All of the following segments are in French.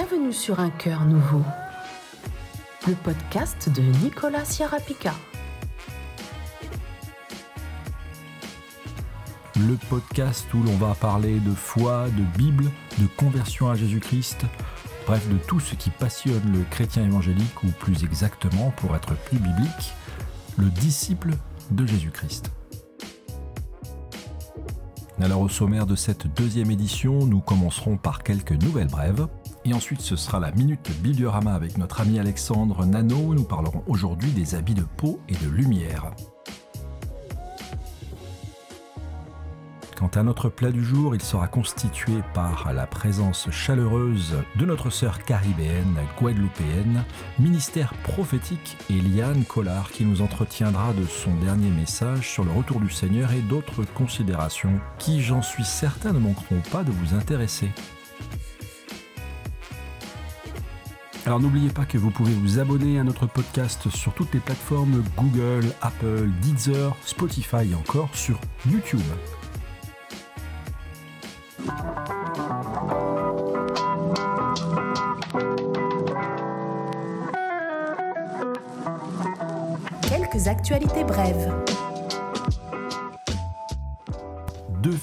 Bienvenue sur Un cœur nouveau, le podcast de Nicolas Ciarapica. Le podcast où l'on va parler de foi, de Bible, de conversion à Jésus-Christ, bref de tout ce qui passionne le chrétien évangélique ou plus exactement, pour être plus biblique, le disciple de Jésus-Christ. Alors au sommaire de cette deuxième édition, nous commencerons par quelques nouvelles brèves. Et ensuite, ce sera la minute Bibliorama avec notre ami Alexandre Nano. Nous parlerons aujourd'hui des habits de peau et de lumière. Quant à notre plat du jour, il sera constitué par la présence chaleureuse de notre sœur caribéenne, guadeloupéenne, ministère prophétique Eliane Collard qui nous entretiendra de son dernier message sur le retour du Seigneur et d'autres considérations qui, j'en suis certain, ne manqueront pas de vous intéresser. Alors n'oubliez pas que vous pouvez vous abonner à notre podcast sur toutes les plateformes Google, Apple, Deezer, Spotify et encore sur YouTube. Quelques actualités brèves.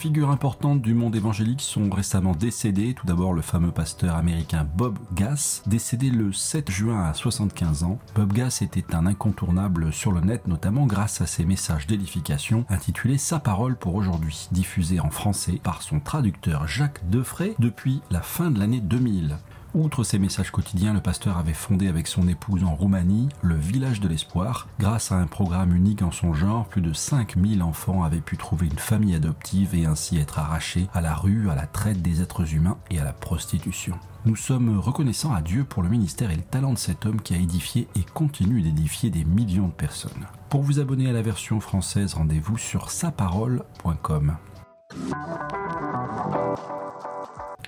Figures importantes du monde évangélique sont récemment décédées. Tout d'abord le fameux pasteur américain Bob Gass, décédé le 7 juin à 75 ans. Bob Gass était un incontournable sur le net, notamment grâce à ses messages d'édification intitulés Sa parole pour aujourd'hui, diffusés en français par son traducteur Jacques Defray depuis la fin de l'année 2000. Outre ses messages quotidiens, le pasteur avait fondé avec son épouse en Roumanie le Village de l'Espoir. Grâce à un programme unique en son genre, plus de 5000 enfants avaient pu trouver une famille adoptive et ainsi être arrachés à la rue, à la traite des êtres humains et à la prostitution. Nous sommes reconnaissants à Dieu pour le ministère et le talent de cet homme qui a édifié et continue d'édifier des millions de personnes. Pour vous abonner à la version française, rendez-vous sur saparole.com.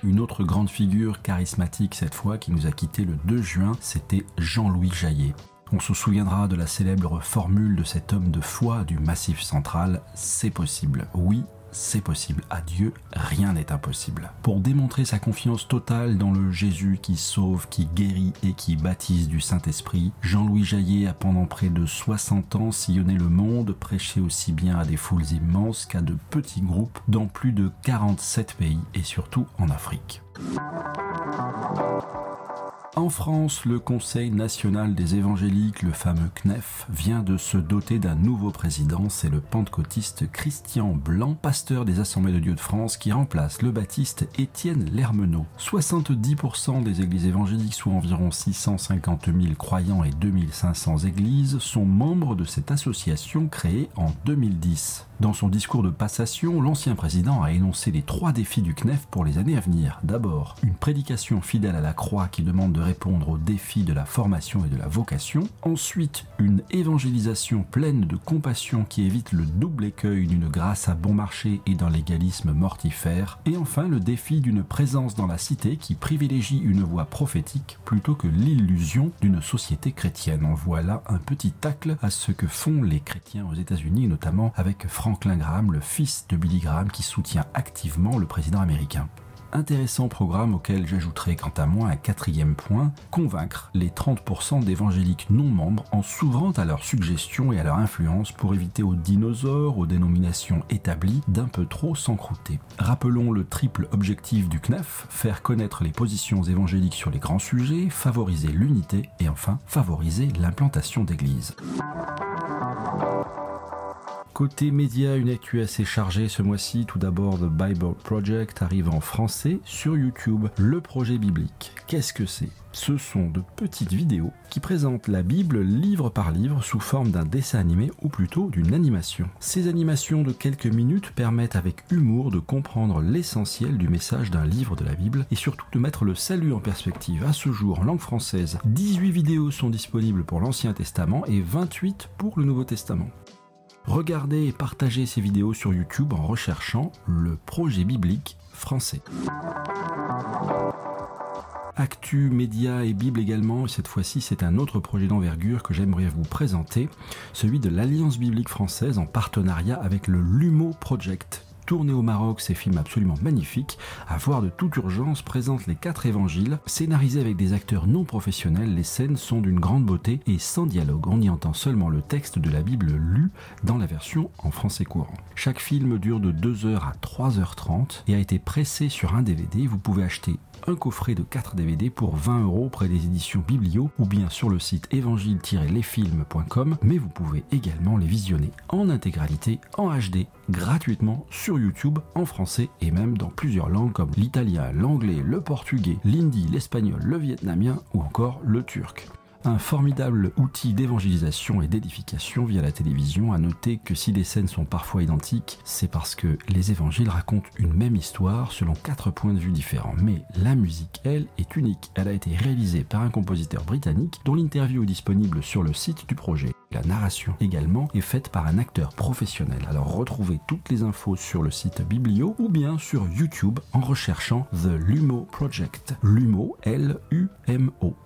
Une autre grande figure charismatique cette fois qui nous a quitté le 2 juin, c'était Jean-Louis Jaillet. On se souviendra de la célèbre formule de cet homme de foi du Massif central, c'est possible. Oui, c'est possible. À Dieu, rien n'est impossible. Pour démontrer sa confiance totale dans le Jésus qui sauve, qui guérit et qui baptise du Saint-Esprit, Jean-Louis Jaillet a pendant près de 60 ans sillonné le monde, prêché aussi bien à des foules immenses qu'à de petits groupes dans plus de 47 pays et surtout en Afrique. En France, le Conseil national des évangéliques, le fameux CNEF, vient de se doter d'un nouveau président, c'est le pentecôtiste Christian Blanc, pasteur des Assemblées de Dieu de France, qui remplace le baptiste Étienne Lermenot. 70% des églises évangéliques, soit environ 650 000 croyants et 2500 églises, sont membres de cette association créée en 2010. Dans son discours de passation, l'ancien président a énoncé les trois défis du CNEF pour les années à venir. D'abord, une prédication fidèle à la croix qui demande de répondre aux défis de la formation et de la vocation. Ensuite, une évangélisation pleine de compassion qui évite le double écueil d'une grâce à bon marché et d'un légalisme mortifère. Et enfin, le défi d'une présence dans la cité qui privilégie une voix prophétique plutôt que l'illusion d'une société chrétienne. On voit là un petit tacle à ce que font les chrétiens aux États-Unis, notamment avec Franklin le fils de Billy Graham, qui soutient activement le président américain. Intéressant programme auquel j'ajouterai quant à moi un quatrième point, convaincre les 30% d'évangéliques non membres en s'ouvrant à leurs suggestions et à leur influence pour éviter aux dinosaures, aux dénominations établies d'un peu trop s'encrouter. Rappelons le triple objectif du CNEF, faire connaître les positions évangéliques sur les grands sujets, favoriser l'unité et enfin favoriser l'implantation d'églises. Côté médias, une actu assez chargée ce mois-ci. Tout d'abord, The Bible Project arrive en français sur YouTube. Le projet biblique. Qu'est-ce que c'est? Ce sont de petites vidéos qui présentent la Bible livre par livre sous forme d'un dessin animé ou plutôt d'une animation. Ces animations de quelques minutes permettent avec humour de comprendre l'essentiel du message d'un livre de la Bible et surtout de mettre le salut en perspective. À ce jour, en langue française, 18 vidéos sont disponibles pour l'Ancien Testament et 28 pour le Nouveau Testament. Regardez et partagez ces vidéos sur YouTube en recherchant le projet biblique français. Actu, médias et Bible également, cette fois-ci c'est un autre projet d'envergure que j'aimerais vous présenter, celui de l'Alliance biblique française en partenariat avec le LUMO Project. Tourné au Maroc, ces films absolument magnifiques, à voir de toute urgence, présentent les quatre évangiles, scénarisés avec des acteurs non professionnels, les scènes sont d'une grande beauté et sans dialogue, on y entend seulement le texte de la Bible lu dans la version en français courant. Chaque film dure de 2h à 3h30 et a été pressé sur un DVD, vous pouvez acheter un coffret de 4 DVD pour 20 euros près des éditions Biblio ou bien sur le site évangile-lesfilms.com, mais vous pouvez également les visionner en intégralité en HD gratuitement sur YouTube en français et même dans plusieurs langues comme l'italien, l'anglais, le portugais, l'hindi, l'espagnol, le vietnamien ou encore le turc un formidable outil d'évangélisation et d'édification via la télévision. À noter que si les scènes sont parfois identiques, c'est parce que les évangiles racontent une même histoire selon quatre points de vue différents. Mais la musique, elle, est unique. Elle a été réalisée par un compositeur britannique dont l'interview est disponible sur le site du projet. La narration également est faite par un acteur professionnel. Alors retrouvez toutes les infos sur le site Biblio ou bien sur YouTube en recherchant The Lumo Project. Lumo, L-U-M-O.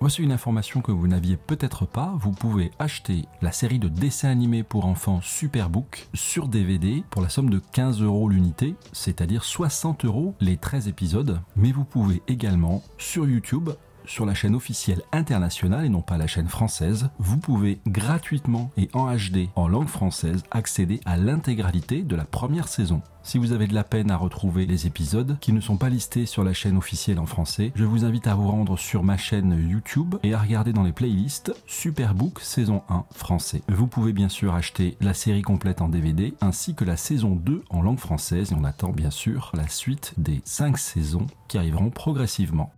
Voici une information que vous n'aviez peut-être pas. Vous pouvez acheter la série de dessins animés pour enfants Superbook sur DVD pour la somme de 15 euros l'unité, c'est-à-dire 60 euros les 13 épisodes. Mais vous pouvez également sur YouTube sur la chaîne officielle internationale et non pas la chaîne française, vous pouvez gratuitement et en HD en langue française accéder à l'intégralité de la première saison. Si vous avez de la peine à retrouver les épisodes qui ne sont pas listés sur la chaîne officielle en français, je vous invite à vous rendre sur ma chaîne YouTube et à regarder dans les playlists Superbook saison 1 français. Vous pouvez bien sûr acheter la série complète en DVD ainsi que la saison 2 en langue française et on attend bien sûr la suite des 5 saisons qui arriveront progressivement.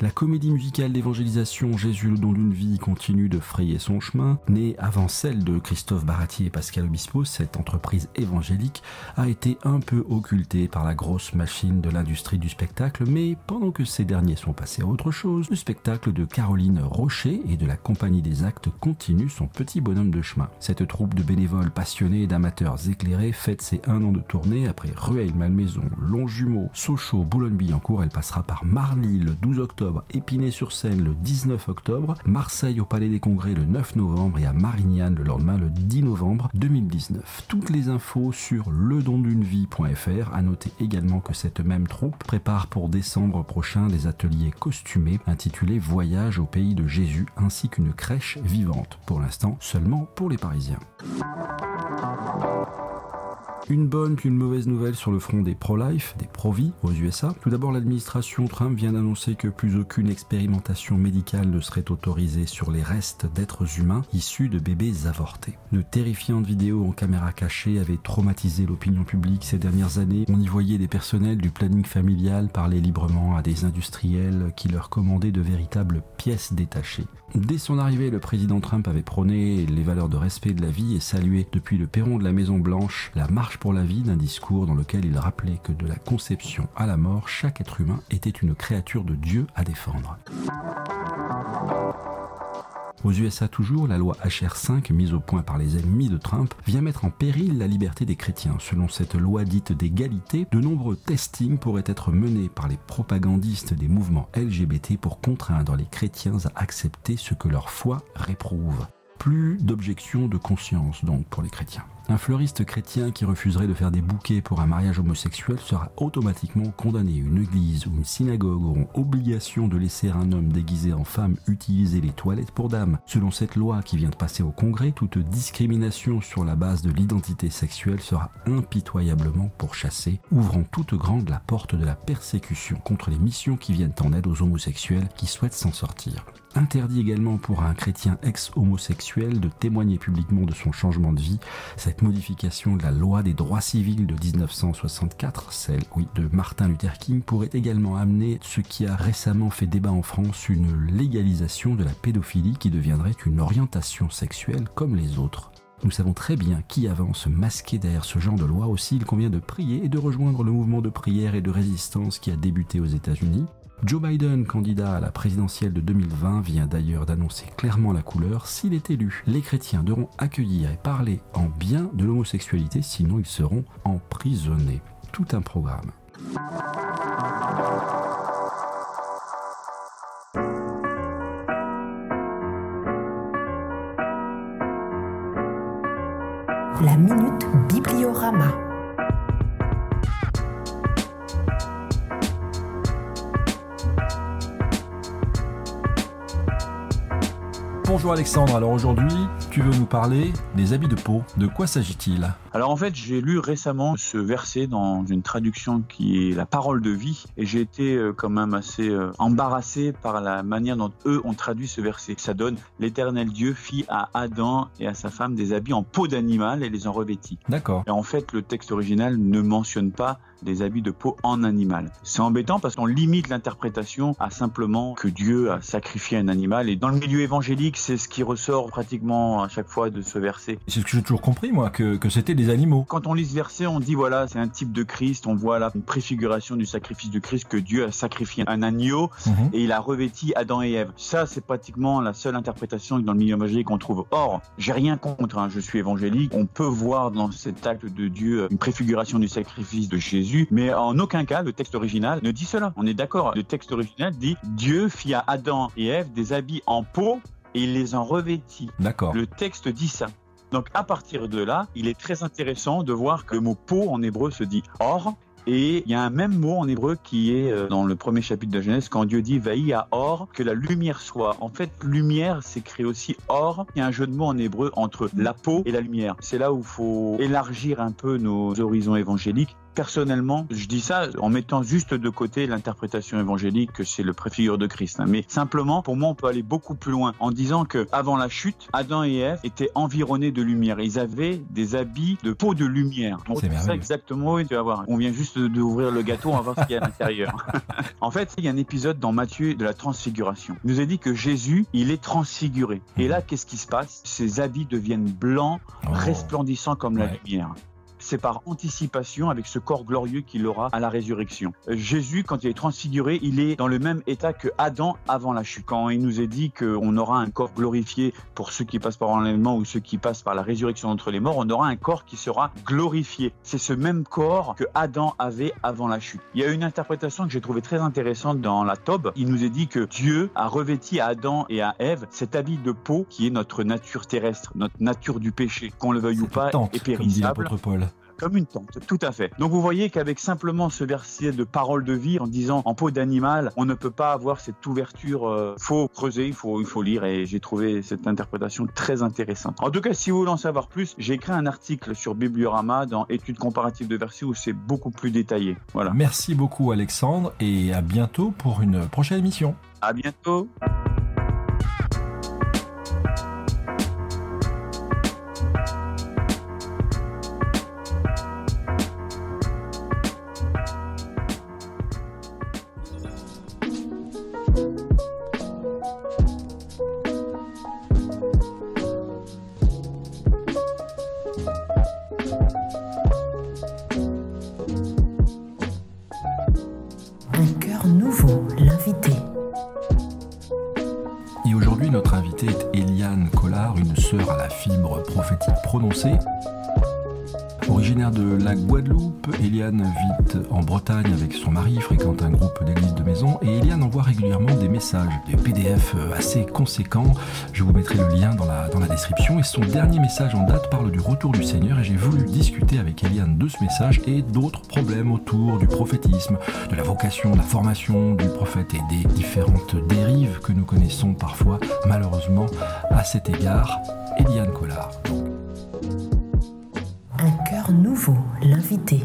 La comédie musicale d'évangélisation Jésus le don d'une vie continue de frayer son chemin. Née avant celle de Christophe Baratier et Pascal Obispo, cette entreprise évangélique a été un peu occultée par la grosse machine de l'industrie du spectacle, mais pendant que ces derniers sont passés à autre chose, le spectacle de Caroline Rocher et de la Compagnie des Actes continue son petit bonhomme de chemin. Cette troupe de bénévoles passionnés et d'amateurs éclairés fête ses un an de tournée après Rueil, Malmaison, Longjumeau, Sochaux, Boulogne-Billancourt. Elle passera par Marly le 12 octobre Épinay-sur-Seine le 19 octobre, Marseille au Palais des Congrès le 9 novembre et à Marignane le lendemain le 10 novembre 2019. Toutes les infos sur ledondunevie.fr. À noter également que cette même troupe prépare pour décembre prochain des ateliers costumés intitulés Voyage au pays de Jésus ainsi qu'une crèche vivante. Pour l'instant, seulement pour les Parisiens. Une bonne puis une mauvaise nouvelle sur le front des pro-life, des pro-vie aux USA. Tout d'abord, l'administration Trump vient d'annoncer que plus aucune expérimentation médicale ne serait autorisée sur les restes d'êtres humains issus de bébés avortés. De terrifiantes vidéos en caméra cachée avaient traumatisé l'opinion publique ces dernières années. On y voyait des personnels du planning familial parler librement à des industriels qui leur commandaient de véritables pièces détachées. Dès son arrivée, le président Trump avait prôné les valeurs de respect de la vie et salué depuis le perron de la Maison Blanche la marche pour la vie d'un discours dans lequel il rappelait que de la conception à la mort, chaque être humain était une créature de Dieu à défendre. Aux USA toujours, la loi HR5, mise au point par les ennemis de Trump, vient mettre en péril la liberté des chrétiens. Selon cette loi dite d'égalité, de nombreux testings pourraient être menés par les propagandistes des mouvements LGBT pour contraindre les chrétiens à accepter ce que leur foi réprouve. Plus d'objection de conscience donc pour les chrétiens. Un fleuriste chrétien qui refuserait de faire des bouquets pour un mariage homosexuel sera automatiquement condamné. Une église ou une synagogue auront obligation de laisser un homme déguisé en femme utiliser les toilettes pour dames. Selon cette loi qui vient de passer au Congrès, toute discrimination sur la base de l'identité sexuelle sera impitoyablement pourchassée, ouvrant toute grande la porte de la persécution contre les missions qui viennent en aide aux homosexuels qui souhaitent s'en sortir. Interdit également pour un chrétien ex-homosexuel de témoigner publiquement de son changement de vie. Cette modification de la loi des droits civils de 1964, celle de Martin Luther King, pourrait également amener ce qui a récemment fait débat en France, une légalisation de la pédophilie qui deviendrait une orientation sexuelle comme les autres. Nous savons très bien qui avance masqué derrière ce genre de loi. Aussi, il convient de prier et de rejoindre le mouvement de prière et de résistance qui a débuté aux États-Unis. Joe Biden, candidat à la présidentielle de 2020, vient d'ailleurs d'annoncer clairement la couleur. S'il est élu, les chrétiens devront accueillir et parler en bien de l'homosexualité, sinon ils seront emprisonnés. Tout un programme. La Minute Bibliorama. Bonjour Alexandre, alors aujourd'hui tu veux nous parler des habits de peau. De quoi s'agit-il? Alors en fait j'ai lu récemment ce verset dans une traduction qui est la parole de vie et j'ai été euh, quand même assez euh, embarrassé par la manière dont eux ont traduit ce verset. Ça donne l'éternel Dieu fit à Adam et à sa femme des habits en peau d'animal et les en revêtit. D'accord. Et en fait le texte original ne mentionne pas des habits de peau en animal. C'est embêtant parce qu'on limite l'interprétation à simplement que Dieu a sacrifié un animal. Et dans le milieu évangélique, c'est ce qui ressort pratiquement à chaque fois de ce verset. C'est ce que j'ai toujours compris, moi, que, que c'était des animaux. Quand on lit ce verset, on dit voilà, c'est un type de Christ. On voit là une préfiguration du sacrifice de Christ que Dieu a sacrifié un agneau Mhm. et il a revêti Adam et Ève. Ça, c'est pratiquement la seule interprétation dans le milieu évangélique qu'on trouve. Or, j'ai rien contre, hein, je suis évangélique. On peut voir dans cet acte de Dieu une préfiguration du sacrifice de Jésus, mais en aucun cas le texte original ne dit cela. On est d'accord. Le texte original dit Dieu fit à Adam et Ève des habits en peau et il les en revêtit. D'accord. Le texte dit ça. Donc à partir de là, il est très intéressant de voir que le mot peau en hébreu se dit or. Et il y a un même mot en hébreu qui est euh, dans le premier chapitre de Genèse quand Dieu dit Vaï à or, que la lumière soit. En fait, lumière s'écrit aussi or. Il y a un jeu de mots en hébreu entre la peau et la lumière. C'est là où il faut élargir un peu nos horizons évangéliques. Personnellement, je dis ça en mettant juste de côté l'interprétation évangélique que c'est le préfigure de Christ. hein. Mais simplement, pour moi, on peut aller beaucoup plus loin en disant que avant la chute, Adam et Ève étaient environnés de lumière. Ils avaient des habits de peau de lumière. C'est c'est ça exactement. Oui, tu vas voir. On vient juste d'ouvrir le gâteau, on va voir ce qu'il y a à l'intérieur. en fait, il y a un épisode dans Matthieu de la transfiguration. Il nous a dit que Jésus, il est transfiguré. Et là, qu'est-ce qui se passe? Ses habits deviennent blancs, Oh. resplendissants comme la lumière. C'est par anticipation avec ce corps glorieux qu'il aura à la résurrection. Jésus, quand il est transfiguré, il est dans le même état que Adam avant la chute. Quand il nous est dit qu'on aura un corps glorifié pour ceux qui passent par l'enlèvement ou ceux qui passent par la résurrection d'entre les morts, on aura un corps qui sera glorifié. C'est ce même corps que Adam avait avant la chute. Il y a une interprétation que j'ai trouvée très intéressante dans la Tobe. Il nous est dit que Dieu a revêti à Adam et à Ève cet habit de peau qui est notre nature terrestre, notre nature du péché, qu'on le veuille ou pas, est comme dit périssable Paul. Comme une tente, tout à fait. Donc vous voyez qu'avec simplement ce verset de parole de vie en disant en peau d'animal, on ne peut pas avoir cette ouverture. euh, faut creuser, il faut, il faut lire et j'ai trouvé cette interprétation très intéressante. En tout cas, si vous voulez en savoir plus, j'ai écrit un article sur Bibliorama dans études comparatives de versets où c'est beaucoup plus détaillé. Voilà. Merci beaucoup Alexandre et à bientôt pour une prochaine émission. À bientôt. Je vous mettrai le lien dans la, dans la description. Et son dernier message en date parle du retour du Seigneur et j'ai voulu discuter avec Eliane de ce message et d'autres problèmes autour du prophétisme, de la vocation, de la formation du prophète et des différentes dérives que nous connaissons parfois malheureusement à cet égard. Eliane Collard. Un cœur nouveau, l'invité.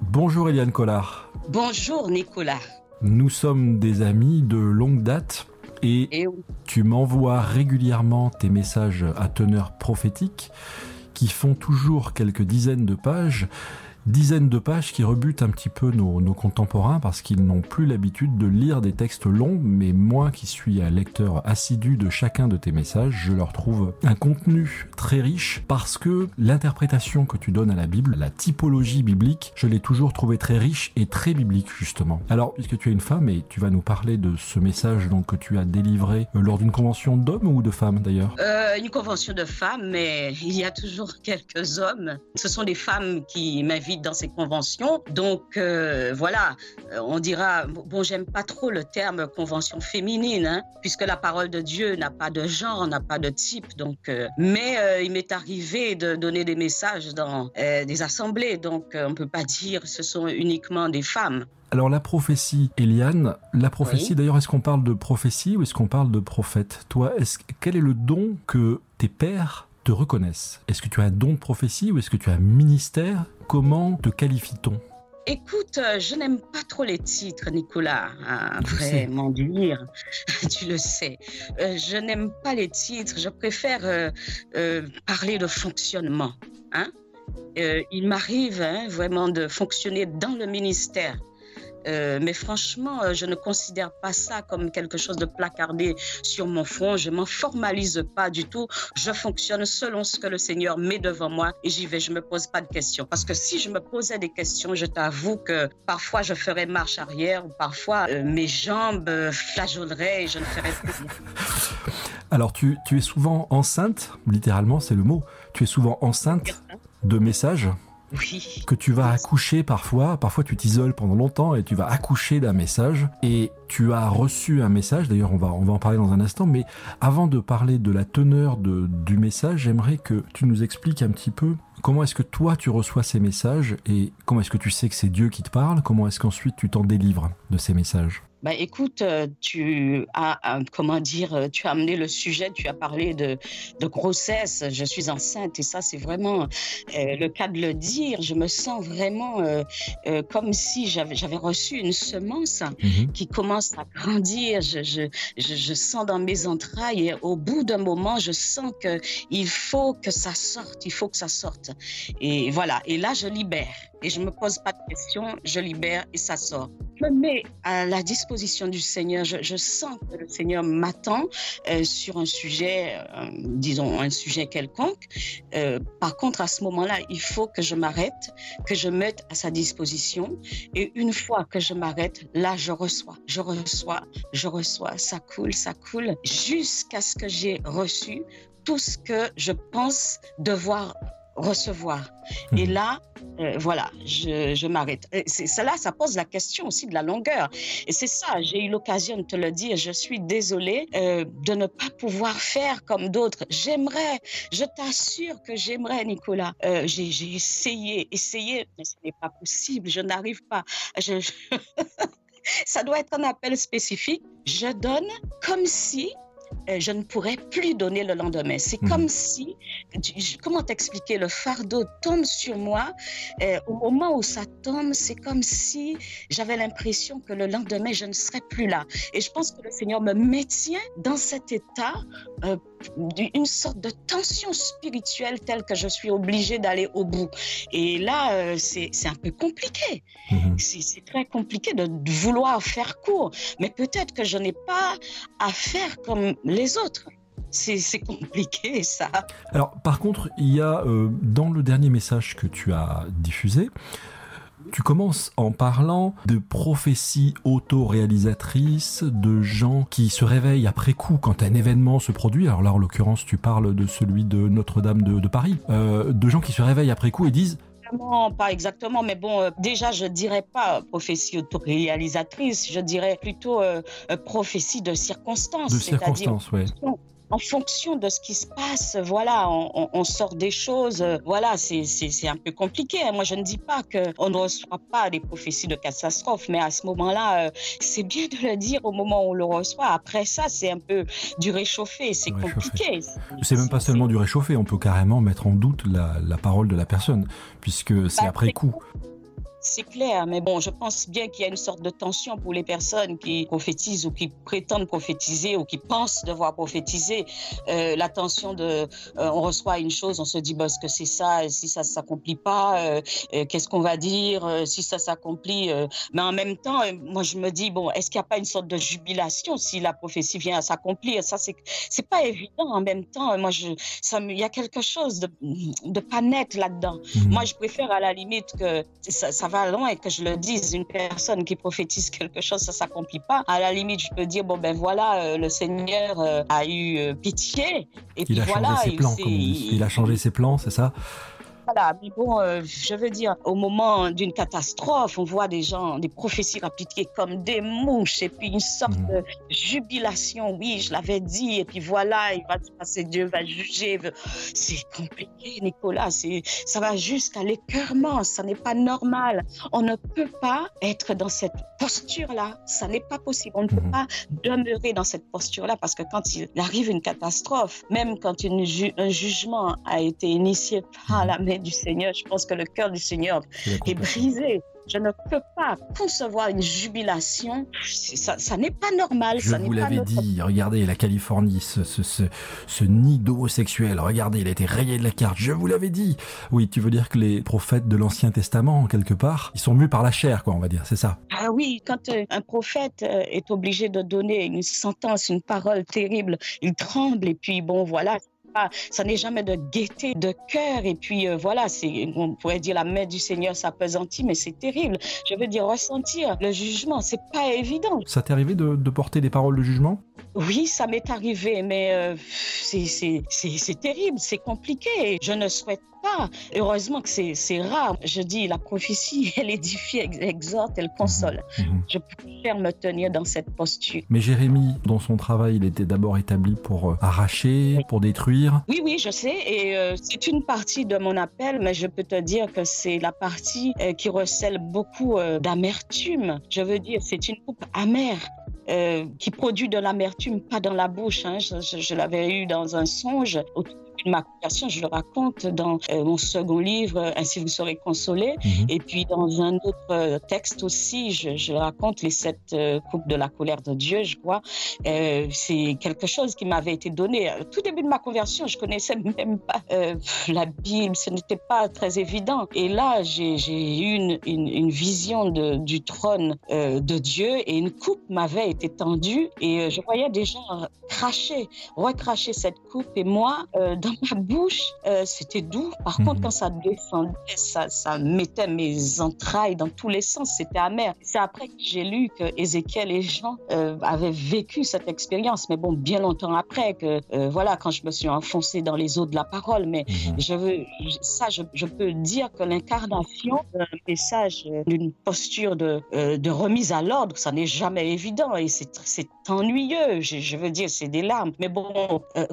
Bonjour Eliane Collard. Bonjour Nicolas. Nous sommes des amis de longue date et Et oui, tu m'envoies régulièrement tes messages à teneur prophétique qui font toujours quelques dizaines de pages dizaines de pages qui rebutent un petit peu nos, contemporains parce qu'ils n'ont plus l'habitude de lire des textes longs, mais moi qui suis un lecteur assidu de chacun de tes messages, je leur trouve un contenu très riche parce que l'interprétation que tu donnes à la Bible, la typologie biblique, je l'ai toujours trouvé très riche et très biblique justement. Alors, puisque tu es une femme et tu vas nous parler de ce message donc que tu as délivré euh, lors d'une convention d'hommes ou de femmes d'ailleurs? Euh, une convention de femmes, mais il y a toujours quelques hommes. Ce sont des femmes qui m'invitent dans ses conventions. Donc euh, voilà, euh, on dira, bon, j'aime pas trop le terme convention féminine, hein, puisque la parole de Dieu n'a pas de genre, n'a pas de type. Donc, mais il m'est arrivé de donner des messages dans des assemblées, donc on peut pas dire ce sont uniquement des femmes. Alors la prophétie, Eliane, la prophétie, d'ailleurs, est-ce qu'on parle de prophétie ou est-ce qu'on parle de prophète? Toi, est quel est le don que tes pères te reconnaissent? Est-ce que tu as un don de prophétie ou est-ce que tu as un ministère Comment te qualifie-t-on? Écoute, euh, je n'aime pas trop les titres, Nicolas. Hein, vraiment dire, tu le sais. Euh, je n'aime pas les titres. Je préfère euh, parler de fonctionnement. Hein. il m'arrive hein, vraiment de fonctionner dans le ministère euh, mais franchement, euh, je ne considère pas ça comme quelque chose de placardé sur mon front. Je m'en formalise pas du tout. Je fonctionne selon ce que le Seigneur met devant moi et j'y vais. Je me pose pas de questions. Parce que si je me posais des questions, je t'avoue que parfois je ferais marche arrière ou parfois euh, mes jambes flageoleraient et je ne ferais plus rien. Alors, tu, tu es souvent enceinte, littéralement, c'est le mot. Tu es souvent enceinte de messages que tu vas accoucher parfois, parfois tu t'isoles pendant longtemps et tu vas accoucher d'un message. Et tu as reçu un message, d'ailleurs on va, on va en parler dans un instant, mais avant de parler de la teneur de, du message, j'aimerais que tu nous expliques un petit peu comment est-ce que toi tu reçois ces messages et comment est-ce que tu sais que c'est Dieu qui te parle, comment est-ce qu'ensuite tu t'en délivres de ces messages? Bah, écoute, euh, tu as, comment dire, euh, tu as amené le sujet, tu as parlé de, de grossesse. Je suis enceinte et ça, c'est vraiment euh, le cas de le dire. Je me sens vraiment comme si j'avais, j'avais reçu une semence mhm. qui commence à grandir. Je, je, je, je, sens dans mes entrailles et au bout d'un moment, je sens que il faut que ça sorte, il faut que ça sorte. Et voilà. Et là, je libère et je me pose pas de questions, je libère et ça sort. Je me mets à la disposition du Seigneur. Je, sens que le Seigneur m'attend euh, sur un sujet, euh, disons un sujet quelconque. Euh, par contre, à ce moment-là, il faut que je m'arrête, que je mette à sa disposition. Et une fois que je m'arrête, là, je reçois, je reçois, je reçois. Ça coule, ça coule, jusqu'à ce que j'ai reçu tout ce que je pense devoir recevoir. Et mhm. là, euh, voilà, je, je m'arrête. Cela, ça pose la question aussi de la longueur. Et c'est ça, j'ai eu l'occasion de te le dire. Je suis désolée euh, de ne pas pouvoir faire comme d'autres. J'aimerais, je t'assure que j'aimerais, Nicolas. Euh, j'ai essayé, essayé, mais ce n'est pas possible. Je n'arrive pas. Je, ça doit être un appel spécifique. Je donne comme si euh, je ne pourrais plus donner le lendemain. C'est mhm. comme si, comment t'expliquer, le fardeau tombe sur moi. Euh, au moment où ça tombe, c'est comme si j'avais l'impression que le lendemain, je ne serais plus là. Et je pense que le Seigneur me maintient dans cet état euh, une sorte de tension spirituelle telle que je suis obligée d'aller au bout. Et là, euh, c'est un peu compliqué. Mhm. C'est très compliqué de, vouloir faire court. Mais peut-être que je n'ai pas à faire comme les autres. C'est compliqué ça. Alors par contre, il y a euh, dans le dernier message que tu as diffusé, tu commences en parlant de prophéties autoréalisatrices, de gens qui se réveillent après coup quand un événement se produit. Alors là, en l'occurrence, tu parles de celui de Notre-Dame de, Paris. Euh, de gens qui se réveillent après coup et disent pas exactement, mais bon, euh, déjà, je dirais pas prophétie autoréalisatrice, je dirais plutôt euh, prophétie de circonstances. De circonstances, oui en fonction de ce qui se passe, voilà, on, sort des choses. Euh, voilà, c'est un peu compliqué. Hein. Moi, je ne dis pas qu'on ne reçoit pas des prophéties de catastrophe, mais à ce moment-là, euh, c'est bien de le dire au moment où on le reçoit. Après ça, c'est un peu du réchauffé, c'est compliqué. C'est même pas seulement du réchauffé, on peut carrément mettre en doute la, la parole de la personne, puisque c'est bah, après coup. C'est clair, mais bon, je pense bien qu'il y a une sorte de tension pour les personnes qui prophétisent ou qui prétendent prophétiser ou qui pensent devoir prophétiser. Euh, la tension de, euh, on reçoit une chose, on se dit, bah, ce que c'est ça, si ça s'accomplit pas, euh, qu'est-ce qu'on va dire? Si ça s'accomplit. mais en même temps, moi, je me dis, bon, est-ce qu'il n'y a pas une sorte de jubilation si la prophétie vient à s'accomplir? Ça, c'est, c'est pas évident. En même temps, moi, je, ça, il y a quelque chose de, de pas net là-dedans. Mmh. Moi, je préfère à la limite que ça, ça va loin que je le dise. Une personne qui prophétise quelque chose, ça s'accomplit pas. À la limite, je peux dire bon ben voilà, euh, le Seigneur euh, a eu euh, pitié et il puis a voilà, changé ses plans, il, a changé ses plans, c'est ça? Voilà, mais bon, euh, je veux dire, au moment d'une catastrophe, on voit des gens, des prophéties appliquées comme des mouches, et puis une sorte Mhm. de jubilation. Oui, je l'avais dit, et puis voilà, il va se passer, Dieu va juger. C'est compliqué, Nicolas. Ça va jusqu'à l'écœurement. Ça n'est pas normal. On ne peut pas être dans cette posture-là. Ça n'est pas possible. On ne peut Mhm. pas demeurer dans cette posture-là parce que quand il arrive une catastrophe, même quand une ju- un jugement a été initié par la du Seigneur, je pense que le cœur du Seigneur est brisé. Je ne peux pas concevoir une jubilation. Ça, ça n'est pas normal. Je ça vous l'avais notre- dit, regardez la Californie, ce, ce, ce, ce nid d'homosexuels, regardez, il a été rayé de la carte, je vous l'avais dit. Oui, tu veux dire que les prophètes de l'Ancien Testament, quelque part, ils sont mus par la chair, quoi, on va dire, c'est ça? Ah oui, quand euh, un prophète euh, est obligé de donner une sentence, une parole terrible, il tremble et puis bon voilà. Pas- Ça n'est jamais de gaieté de cœur et puis euh, voilà, c'est on pourrait dire la main du Seigneur s'apesantit, mais c'est terrible. Je veux dire ressentir le jugement, c'est pas évident. Ça t'est arrivé de, de porter des paroles de jugement? Oui, ça m'est arrivé, mais euh, c'est terrible, c'est compliqué. Je ne souhaite pas. Heureusement que c'est rare. Je dis, la prophétie, elle édifie, ex- exhorte, elle console. Mhm. Je préfère me tenir dans cette posture. Mais Jérémie, dans son travail, il était d'abord établi pour euh, arracher, pour détruire. Oui, oui, je sais. Et euh, c'est une partie de mon appel, mais je peux te dire que c'est la partie euh, qui recèle beaucoup euh, d'amertume. Je veux dire, c'est une coupe amère. qui produit de l'amertume, pas dans la bouche. hein. Je, je- je l'avais eu dans un songe ma conversion. Je le raconte dans euh, mon second livre, euh, Ainsi vous serez consolés. Mhm. Et puis dans un autre euh, texte aussi, je, je raconte les sept coupes de la colère de Dieu, je crois. Euh, c'est quelque chose qui m'avait été donné. Au tout début de ma conversion, je connaissais même pas euh, la Bible, ce n'était pas très évident. Et là, j'ai eu une, une, une vision de, du trône euh, de Dieu et une coupe m'avait été tendue et je voyais des gens cracher, recracher cette coupe. Et moi, euh, dans ma bouche, euh, c'était doux. Par Mhm. contre, quand ça descendait, ça, ça mettait mes entrailles dans tous les sens. C'était amer. C'est après que j'ai lu que Ézéchiel et Jean euh, avaient vécu cette expérience. Mais bon, bien longtemps après, que euh, voilà, quand je me suis enfoncée dans les eaux de la parole. Mais Mhm. je veux, ça, je, je peux dire que l'incarnation d'un message, euh, d'une posture de, de remise à l'ordre, ça n'est jamais évident et c'est ennuyeux. Je, je veux dire, c'est des larmes. Mais bon, euh,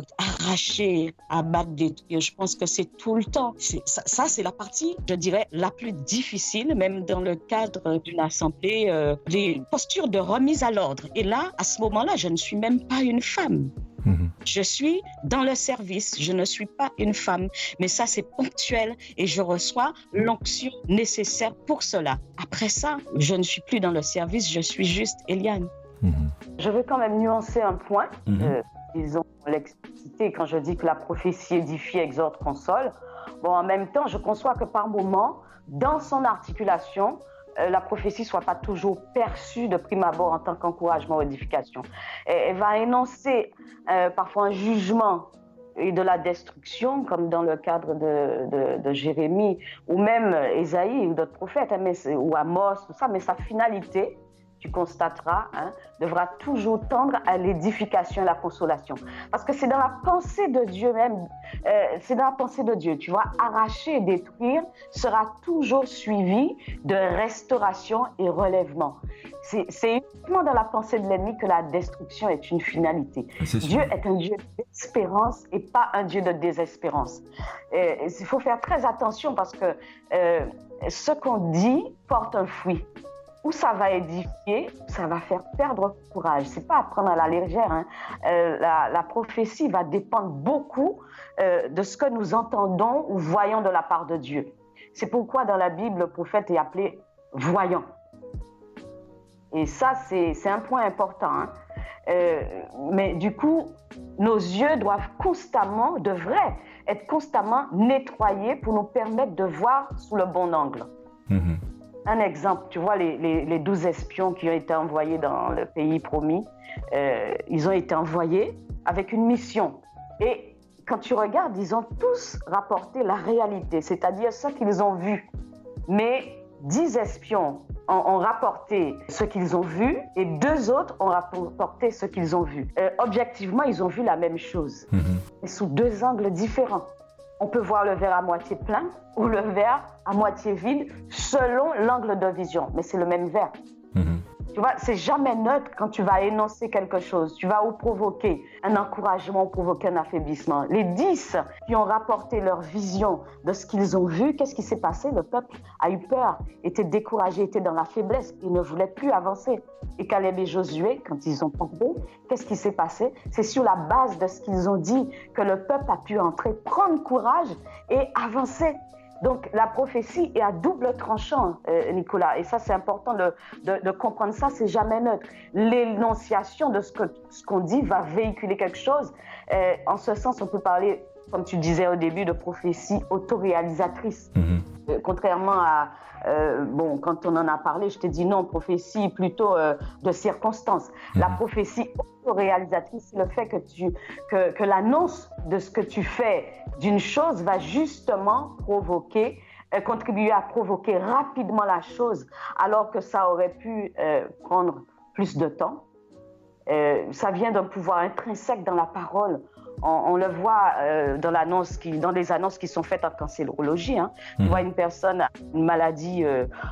je pense que c'est tout le temps. C'est- Ça, ça, c'est la partie, je dirais, la plus difficile, même dans le cadre d'une assemblée, euh, des postures de remise à l'ordre. Et là, à ce moment-là, je ne suis même pas une femme. Mhm. Je suis dans le service, je ne suis pas une femme, mais ça c'est ponctuel et je reçois l'onction nécessaire pour cela. Après ça, je ne suis plus dans le service, je suis juste Eliane. Mhm. Je veux quand même nuancer un point. Mhm. Euh, disons l'explicité quand je dis que la prophétie édifie, exhorte, console. Bon, en même temps, je conçois que par moment, dans son articulation, euh, la prophétie soit pas toujours perçue de prime abord en tant qu'encouragement ou édification. Elle va énoncer euh, parfois un jugement et de la destruction, comme dans le cadre de, de- Jérémie, ou même Ésaïe ou d'autres prophètes, hein, mais ou Amos, tout ça, mais sa finalité, tu constateras, hein, devra toujours tendre à l'édification et la consolation. Parce que c'est dans la pensée de Dieu même, euh, c'est dans la pensée de Dieu, tu vois, arracher et détruire sera toujours suivi de restauration et relèvement. C'est uniquement dans la pensée de l'ennemi que la destruction est une finalité. Sûr. Dieu est un Dieu d'espérance et pas un Dieu de désespérance. Il faut faire très attention parce que euh, ce qu'on dit porte un fruit. Ou ça va édifier, ou ça va faire perdre courage. C'est pas à prendre à la légère. hein. Euh, la, prophétie va dépendre beaucoup euh, de ce que nous entendons ou voyons de la part de Dieu. C'est pourquoi dans la Bible, le prophète est appelé voyant. Et ça, c'est un point important. hein. Euh, mais du coup, nos yeux doivent constamment, devraient être constamment nettoyés pour nous permettre de voir sous le bon angle. Mhm. Un exemple, tu vois, les, les, les 12 espions qui ont été envoyés dans le pays promis, euh, ils ont été envoyés avec une mission. Et quand tu regardes, ils ont tous rapporté la réalité, c'est-à-dire ce qu'ils ont vu. Mais 10 espions ont, ont rapporté ce qu'ils ont vu et deux autres ont rapporté ce qu'ils ont vu. Euh, objectivement, ils ont vu la même chose, Mhm. mais sous deux angles différents. On peut voir le verre à moitié plein ou le verre à moitié vide selon l'angle de vision, mais c'est le même verre. Mhm. Tu vois, c'est jamais neutre quand tu vas énoncer quelque chose. Tu vas ou provoquer un encouragement ou provoquer un affaiblissement. Les dix qui ont rapporté leur vision de ce qu'ils ont vu, qu'est-ce qui s'est passé? Le peuple a eu peur, était découragé, était dans la faiblesse. Il ne voulait plus avancer. Et Caleb et Josué, quand ils ont tombé, qu'est-ce qui s'est passé? C'est sur la base de ce qu'ils ont dit que le peuple a pu entrer, prendre courage et avancer. Donc la prophétie est à double tranchant, euh, Nicolas, et ça c'est important de, comprendre ça, c'est jamais neutre. L'énonciation de ce qu'on dit va véhiculer quelque chose. Euh, en ce sens, on peut parler, comme tu disais au début, de prophétie autoréalisatrice. Mhm. Euh, contrairement à, bon, quand on en a parlé, je t'ai dit non, prophétie plutôt de circonstance. La mhm. prophétie autoréalisatrice, c'est le fait que, tu, que, que l'annonce de ce que tu fais d'une chose va justement provoquer, euh, contribuer à provoquer rapidement la chose, alors que ça aurait pu euh, prendre plus de temps. Euh, ça vient d'un pouvoir intrinsèque dans la parole. On, le voit dans, l'annonce qui, dans les annonces qui sont faites en cancérologie. Hein. Tu mhm. vois une personne a une maladie,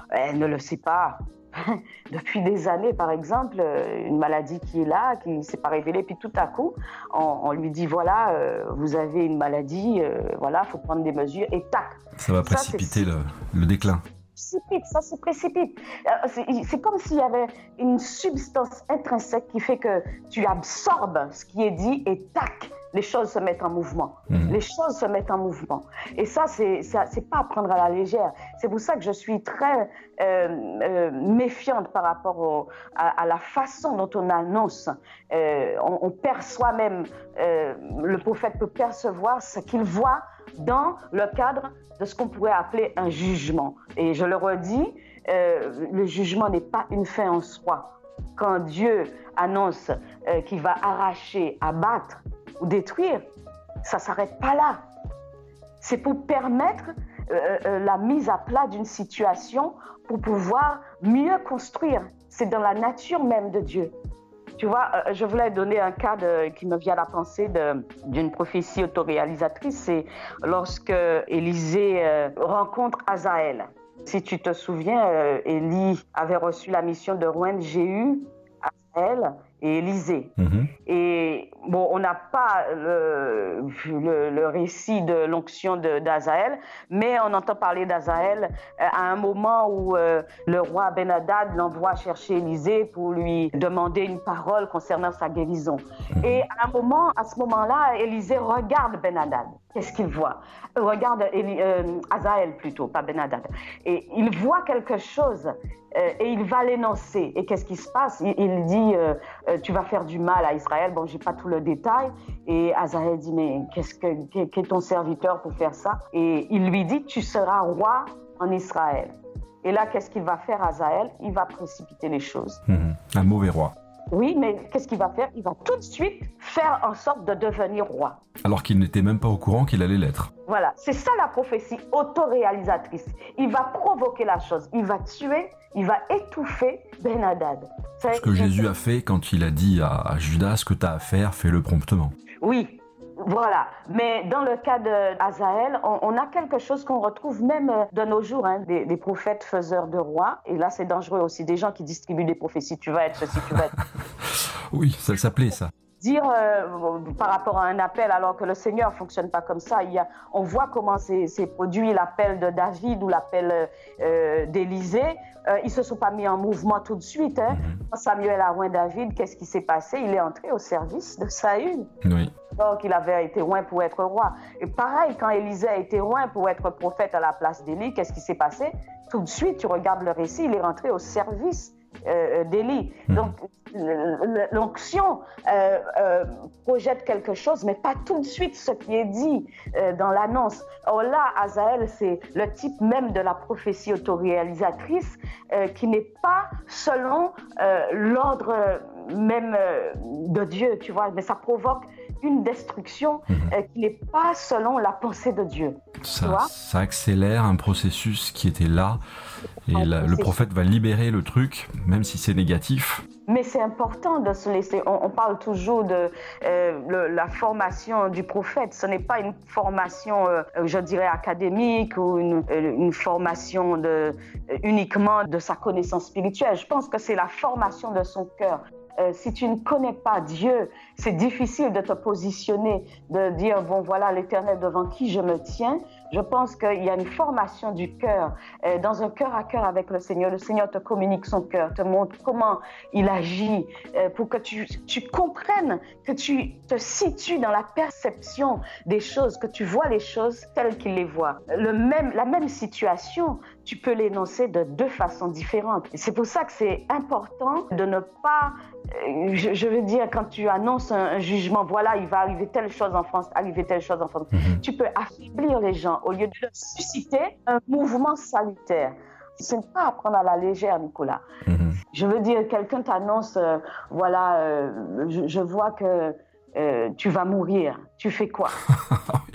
elle ne le sait pas, depuis des années, par exemple, euh, une maladie qui est là, qui ne s'est pas révélée, puis tout à coup, on, lui dit voilà, euh, vous avez une maladie, euh, voilà, il faut prendre des mesures, et tac. Ça va précipiter le, le, déclin. Ça se précipite. C'est comme s'il y avait une substance intrinsèque qui fait que tu absorbes ce qui est dit et tac, les choses se mettent en mouvement. Mhm. Les choses se mettent en mouvement. Et ça, c'est pas à prendre à la légère. C'est pour ça que je suis très euh, euh, méfiante par rapport à, la façon dont on annonce. Euh, on, perçoit même, le prophète peut percevoir ce qu'il voit dans le cadre de ce qu'on pourrait appeler un jugement. Et je le redis, le jugement n'est pas une fin en soi. Quand Dieu annonce qu'il va arracher, abattre, ou détruire. Ça s'arrête pas là. C'est pour permettre euh, euh, la mise à plat d'une situation pour pouvoir mieux construire. C'est dans la nature même de Dieu. Tu vois, euh, je voulais donner un cas qui me vient à la pensée d'une prophétie autoréalisatrice. C'est lorsque Élisée rencontre Azaël. Si tu te souviens, Élie avait reçu la mission de Rouen Jéhu, Azaël et Élisée. Mhm. Et bon, on n'a pas le, le, récit de l'onction d'Azaël, mais on entend parler d'Azaël euh, à un moment où euh, le roi Ben-Hadad l'envoie chercher Élisée pour lui demander une parole concernant sa guérison. Mhm. Et à un moment, à ce moment-là, Élisée regarde Ben-Hadad. Qu'est-ce qu'il voit Regarde euh, Azaël plutôt, pas Ben-Hadad. Et il voit quelque chose euh, et il va l'énoncer. Et qu'est-ce qui se passe? Il, dit euh, euh, Tu vas faire du mal à Israël. Bon, j'ai pas tout le détail. Et Azaël dit Mais qu'est-ce que qu'est ton serviteur pour faire ça? Et il lui dit Tu seras roi en Israël. Et là, qu'est-ce qu'il va faire, Azaël? Il va précipiter les choses. Mhm. Un mauvais roi. Oui, mais qu'est-ce qu'il va faire? Il va tout de suite faire en sorte de devenir roi. Alors qu'il n'était même pas au courant qu'il allait l'être. Voilà, c'est ça la prophétie autoréalisatrice. Il va provoquer la chose, il va tuer, il va étouffer Ben Hadad. Ce que Jésus a fait quand il a dit à Judas ce que tu as à faire, fais-le promptement. Oui, voilà. Mais dans le cas d'Azaël, on, on, a quelque chose qu'on retrouve même euh, de nos jours, hein, des, prophètes faiseurs de rois. Et là, c'est dangereux aussi. Des gens qui distribuent des prophéties. Tu vas être ceci, tu vas être. oui, ça s'appelait ça dire euh, par rapport à un appel alors que le Seigneur fonctionne pas comme ça. Il y a, on voit comment c'est produit l'appel de David ou l'appel euh, d'Élisée. Euh, ils se sont pas mis en mouvement tout de suite. Hein. Mm-hmm. Samuel a oint David, qu'est-ce qui s'est passé? Il est entré au service de Saül. Oui. Donc il avait été loin pour être roi. Et pareil, quand Élisée a été loin pour être prophète à la place d'Élie, qu'est-ce qui s'est passé? Tout de suite, tu regardes le récit, il est rentré au service euh, d'Élie. Hmm. Donc, l'onction euh, euh, projette quelque chose, mais pas tout de suite ce qui est dit dans l'annonce. Or là, Azaël, c'est le type même de la prophétie autoréalisatrice qui n'est pas selon l'ordre même de Dieu, tu vois, mais ça provoque une destruction hmm. qui n'est pas selon la pensée de Dieu. Ça, ça accélère un processus qui était là et le prophète va libérer le truc, même si c'est négatif. Mais c'est important de se laisser. On, parle toujours de euh, la formation du prophète. Ce n'est pas une formation, euh, je dirais, académique ou une, une formation de, uniquement de sa connaissance spirituelle. Je pense que c'est la formation de son cœur. Euh, si tu ne connais pas Dieu, c'est difficile de te positionner, de dire, bon voilà l'Éternel devant qui je me tiens. Je pense qu'il y a une formation du cœur, euh, dans un cœur à cœur avec le Seigneur. Le Seigneur te communique son cœur, te montre comment il agit, euh, pour que tu, tu comprennes, que tu te situes dans la perception des choses, que tu vois les choses telles qu'il les voit. Le même, la même situation, tu peux l'énoncer de deux façons différentes. C'est pour ça que c'est important de ne pas, euh, je, veux dire, quand tu annonces un, jugement, voilà, il va arriver telle chose en France, arriver telle chose en France, mhm. tu peux affaiblir les gens au lieu de susciter un mouvement salutaire. Ce n'est pas à prendre à la légère, Nicolas. Mhm. Je veux dire, quelqu'un t'annonce, euh, voilà, euh, je, vois que tu vas mourir. Tu fais quoi?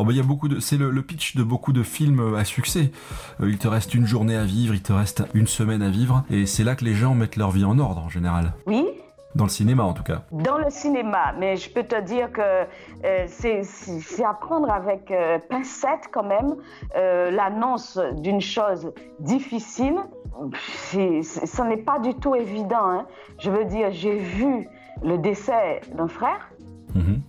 Oh il y a beaucoup de, c'est le, pitch de beaucoup de films à succès. Euh, il te reste une journée à vivre, il te reste une semaine à vivre, et c'est là que les gens mettent leur vie en ordre en général. Oui. Dans le cinéma en tout cas. Dans le cinéma, mais je peux te dire que euh, c'est à prendre avec euh, pincette quand même l'annonce d'une chose difficile. Ce n'est pas du tout évident. Hein. Je veux dire, j'ai vu le décès d'un frère. Mm-hmm.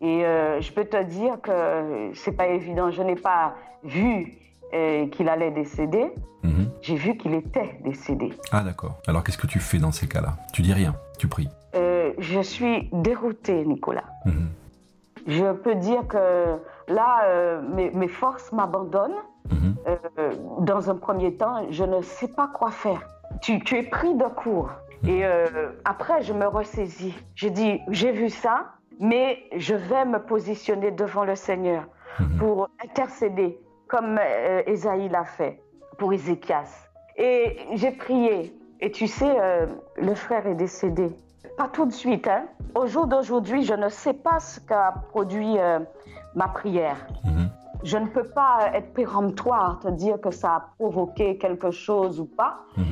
Et euh, je peux te dire que c'est pas évident. Je n'ai pas vu euh, qu'il allait décéder. Mhm. J'ai vu qu'il était décédé. Ah d'accord. Alors qu'est-ce que tu fais dans ces cas-là? Tu dis rien, tu pries. Euh, je suis déroutée, Nicolas. Mhm. Je peux dire que là, mes, mes, forces m'abandonnent. Mhm. dans un premier temps, je ne sais pas quoi faire. Tu, tu es pris de court. Et après, je me ressaisis. Je dis, j'ai vu ça, mais je vais me positionner devant le Seigneur pour intercéder, comme euh, l'a fait pour Ézéchias. Et j'ai prié. Et tu sais, euh, le frère est décédé. Pas tout de suite. Hein. Au jour d'aujourd'hui, je ne sais pas ce qu'a produit euh, ma prière. Mhm. Je ne peux pas être péremptoire, te dire que ça a provoqué quelque chose ou pas, mhm.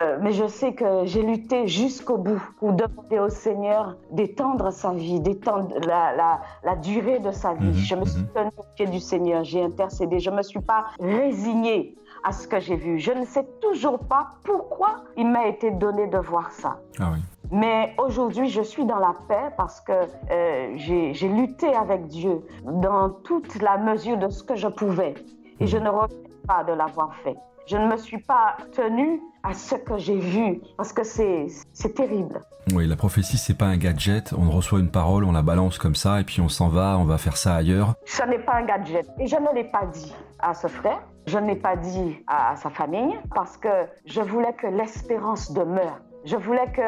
euh, mais je sais que j'ai lutté jusqu'au bout pour demander au Seigneur d'étendre sa vie, d'étendre la, la, durée de sa vie. Mhm. Je me suis mhm. tenue au pied du Seigneur, j'ai intercédé, je ne me suis pas résignée à ce que j'ai vu. Je ne sais toujours pas pourquoi il m'a été donné de voir ça. Ah oui. Mais aujourd'hui, je suis dans la paix parce que euh, j'ai lutté avec Dieu dans toute la mesure de ce que je pouvais. Et je ne regrette pas de l'avoir fait. Je ne me suis pas tenue à ce que j'ai vu parce que c'est terrible. Oui, la prophétie, c'est pas un gadget. On reçoit une parole, on la balance comme ça et puis on s'en va, on va faire ça ailleurs. Ce n'est pas un gadget. Et je ne l'ai pas dit à ce frère, je ne l'ai pas dit à sa famille parce que je voulais que l'espérance demeure. Je voulais que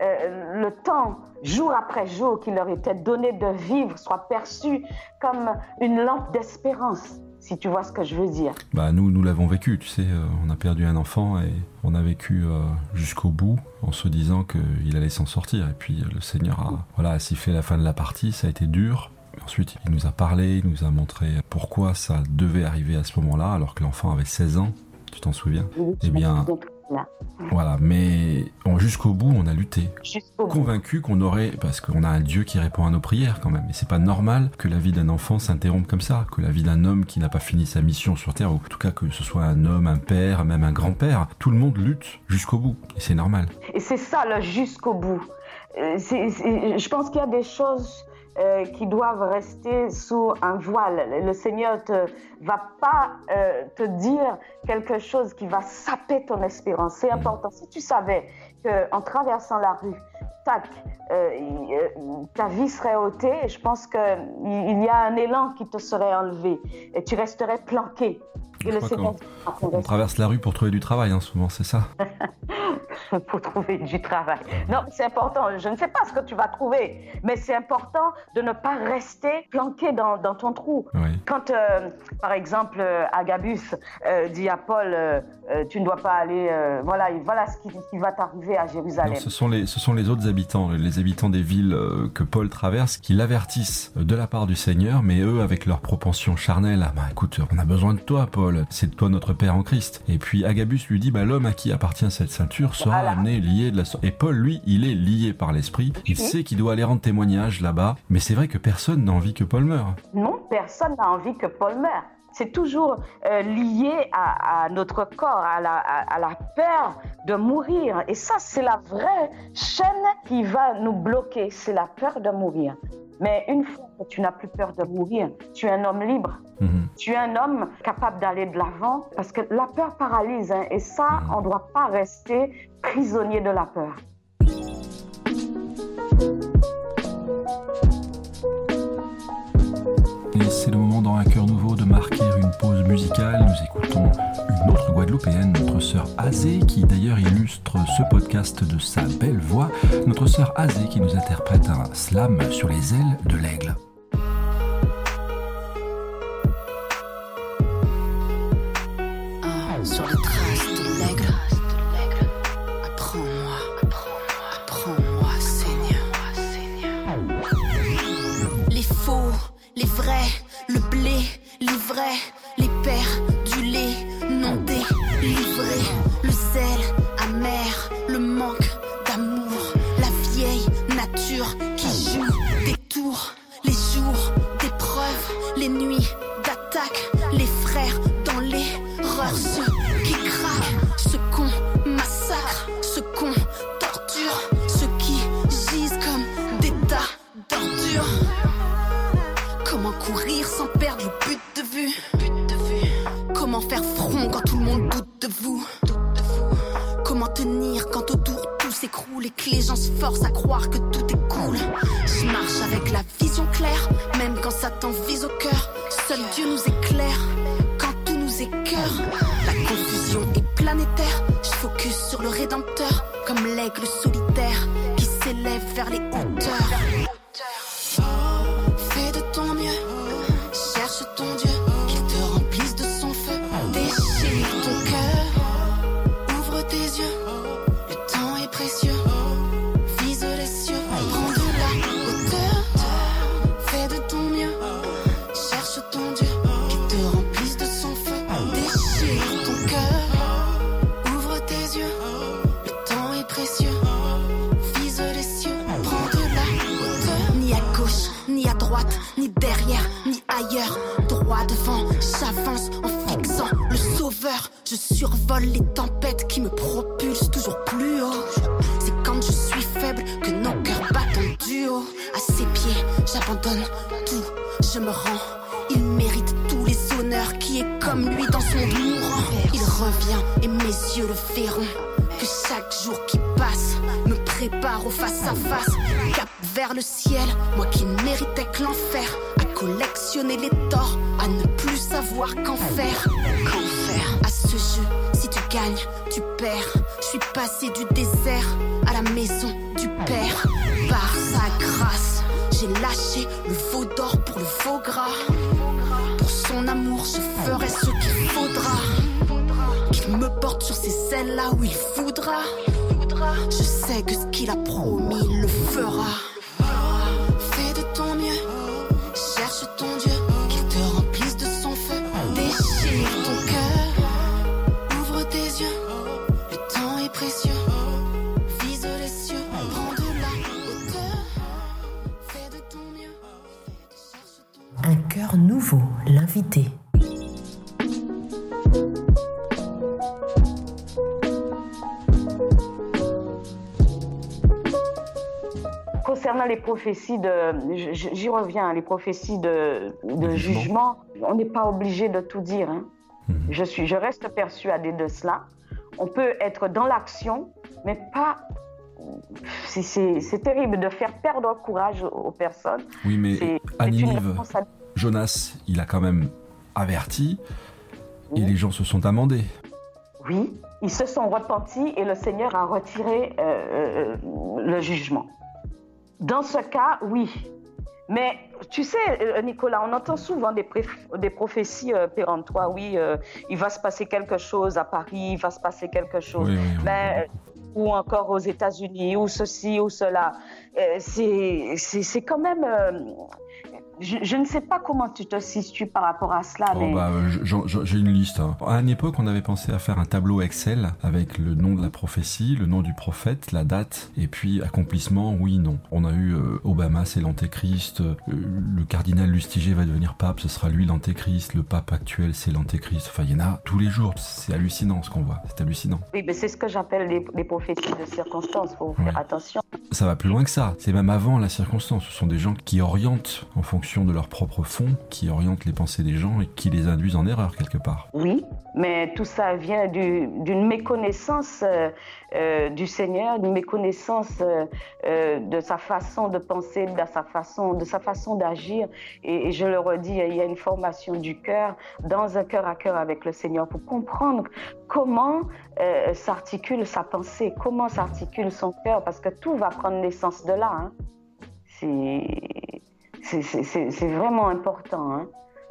euh, le temps, jour après jour, qui leur était donné de vivre soit perçu comme une lampe d'espérance, si tu vois ce que je veux dire. Bah nous, nous l'avons vécu, tu sais, euh, on a perdu un enfant et on a vécu euh, jusqu'au bout en se disant qu'il allait s'en sortir. Et puis le Seigneur a, voilà, sifflé la fin de la partie, ça a été dur. Ensuite, il nous a parlé, il nous a montré pourquoi ça devait arriver à ce moment-là, alors que l'enfant avait 16 ans. Tu t'en souviens? Eh bien, voilà, mais jusqu'au bout, on a lutté. Convaincu qu'on aurait, parce qu'on a un Dieu qui répond à nos prières quand même. Et c'est pas normal que la vie d'un enfant s'interrompe comme ça, que la vie d'un homme qui n'a pas fini sa mission sur Terre, ou en tout cas que ce soit un homme, un père, même un grand-père, tout le monde lutte jusqu'au bout. Et c'est normal. Et c'est ça, le jusqu'au bout. Euh, je pense qu'il y a des choses euh, qui doivent rester sous un voile. Le Seigneur ne va pas euh, te dire quelque chose qui va saper ton espérance. C'est important. Si tu savais qu'en traversant la rue, tac, euh, ta vie serait ôtée, je pense qu'il y a un élan qui te serait enlevé et tu resterais planqué. Le on, traverse la rue pour trouver du travail, hein, souvent, c'est ça pour trouver du travail. Non, c'est important. Je ne sais pas ce que tu vas trouver, mais c'est important de ne pas rester planqué dans, ton trou. Quand, euh, par exemple, Agabus euh, dit à Paul, euh, tu ne dois pas aller, voilà, voilà ce qui, va t'arriver arriver à Jérusalem. ce, sont les, ce sont les autres habitants, les habitants des villes euh, que Paul traverse, qui l'avertissent de la part du Seigneur, mais eux, avec leur propension charnelle, ah bah écoute, on a besoin de toi, Paul, c'est toi notre Père en Christ. Et puis Agabus lui dit, bah l'homme à qui appartient cette ceinture sera amené lié de la sorte. Et Paul, lui, il est lié par l'esprit, il sait qu'il doit aller rendre témoignage là-bas, mais c'est vrai que personne n'a envie que Paul meure. Non, personne n'a envie que Paul meure c'est toujours euh, lié à, notre corps, à la, à la, peur de mourir. Et ça, c'est la vraie chaîne qui va nous bloquer, c'est la peur de mourir. Mais une fois que tu n'as plus peur de mourir, tu es un homme libre. Mhm. Tu es un homme capable d'aller de l'avant parce que la peur paralyse. Hein, et ça, mhm. on ne doit pas rester prisonnier de la peur. C'est le moment dans Un cœur nouveau de marquer une pause musicale. Nous écoutons une autre Guadeloupéenne, notre sœur Azé, qui d'ailleurs illustre ce podcast de sa belle voix. Notre sœur Azé qui nous interprète un slam sur les ailes de l'aigle. Les Qu'il me porte sur ces scènes là où il voudra. Je sais que ce qu'il a promis, il le fera. Fais de ton mieux, cherche ton Dieu, qu'il te remplisse de son feu. Déchire ton cœur, ouvre tes yeux, le temps est précieux. Vise les cieux, prends de la hauteur. Fais de ton mieux, Un cœur nouveau, l'invité. Prophéties de, j'y reviens, les prophéties de, jugement, on n'est pas obligé de tout dire. Hein. Mhm. Je, suis, je reste persuadée de cela. On peut être dans l'action, mais pas c'est terrible de faire perdre courage aux personnes. Oui, mais à Jonas, il a quand même averti et les gens se sont amendés. Oui, ils se sont repentis et le Seigneur a retiré euh, euh, le jugement. Dans ce cas, oui. Mais tu sais, euh, Nicolas, on entend souvent des, des prophéties péremptoires. Oui, il va se passer quelque chose à Paris, il va se passer quelque chose. Mais ou encore aux États-Unis, ou ceci, ou cela. Euh, c'est quand même je, ne sais pas comment tu te situes par rapport à cela. Oh, bah, j'ai une liste. Hein. À une époque, on avait pensé à faire un tableau Excel avec le nom de la prophétie, le nom du prophète, la date, et puis accomplissement, oui, non. On a eu euh, Obama, c'est l'antéchrist, euh, le cardinal Lustiger va devenir pape, ce sera lui l'antéchrist, le pape actuel, c'est l'antéchrist. Enfin, il y en a tous les jours. C'est hallucinant ce qu'on voit. C'est hallucinant. Oui, mais c'est ce que j'appelle les, prophéties de circonstances. Faut faire attention. Ça va plus loin que ça. C'est même avant la circonstance. Ce sont des gens qui orientent en fonction de leur propre fond qui orientent les pensées des gens et qui les induisent en erreur quelque part. Oui, mais tout ça vient d'une méconnaissance euh, euh, du Seigneur, d'une méconnaissance euh, de sa façon de penser, de sa façon, de sa façon d'agir. Et, je le redis, il y a une formation du cœur dans un cœur à cœur avec le Seigneur pour comprendre comment s'articule sa pensée, comment s'articule son cœur, parce que tout va prendre naissance de là. Hein. C'est c'est vraiment important. Hein.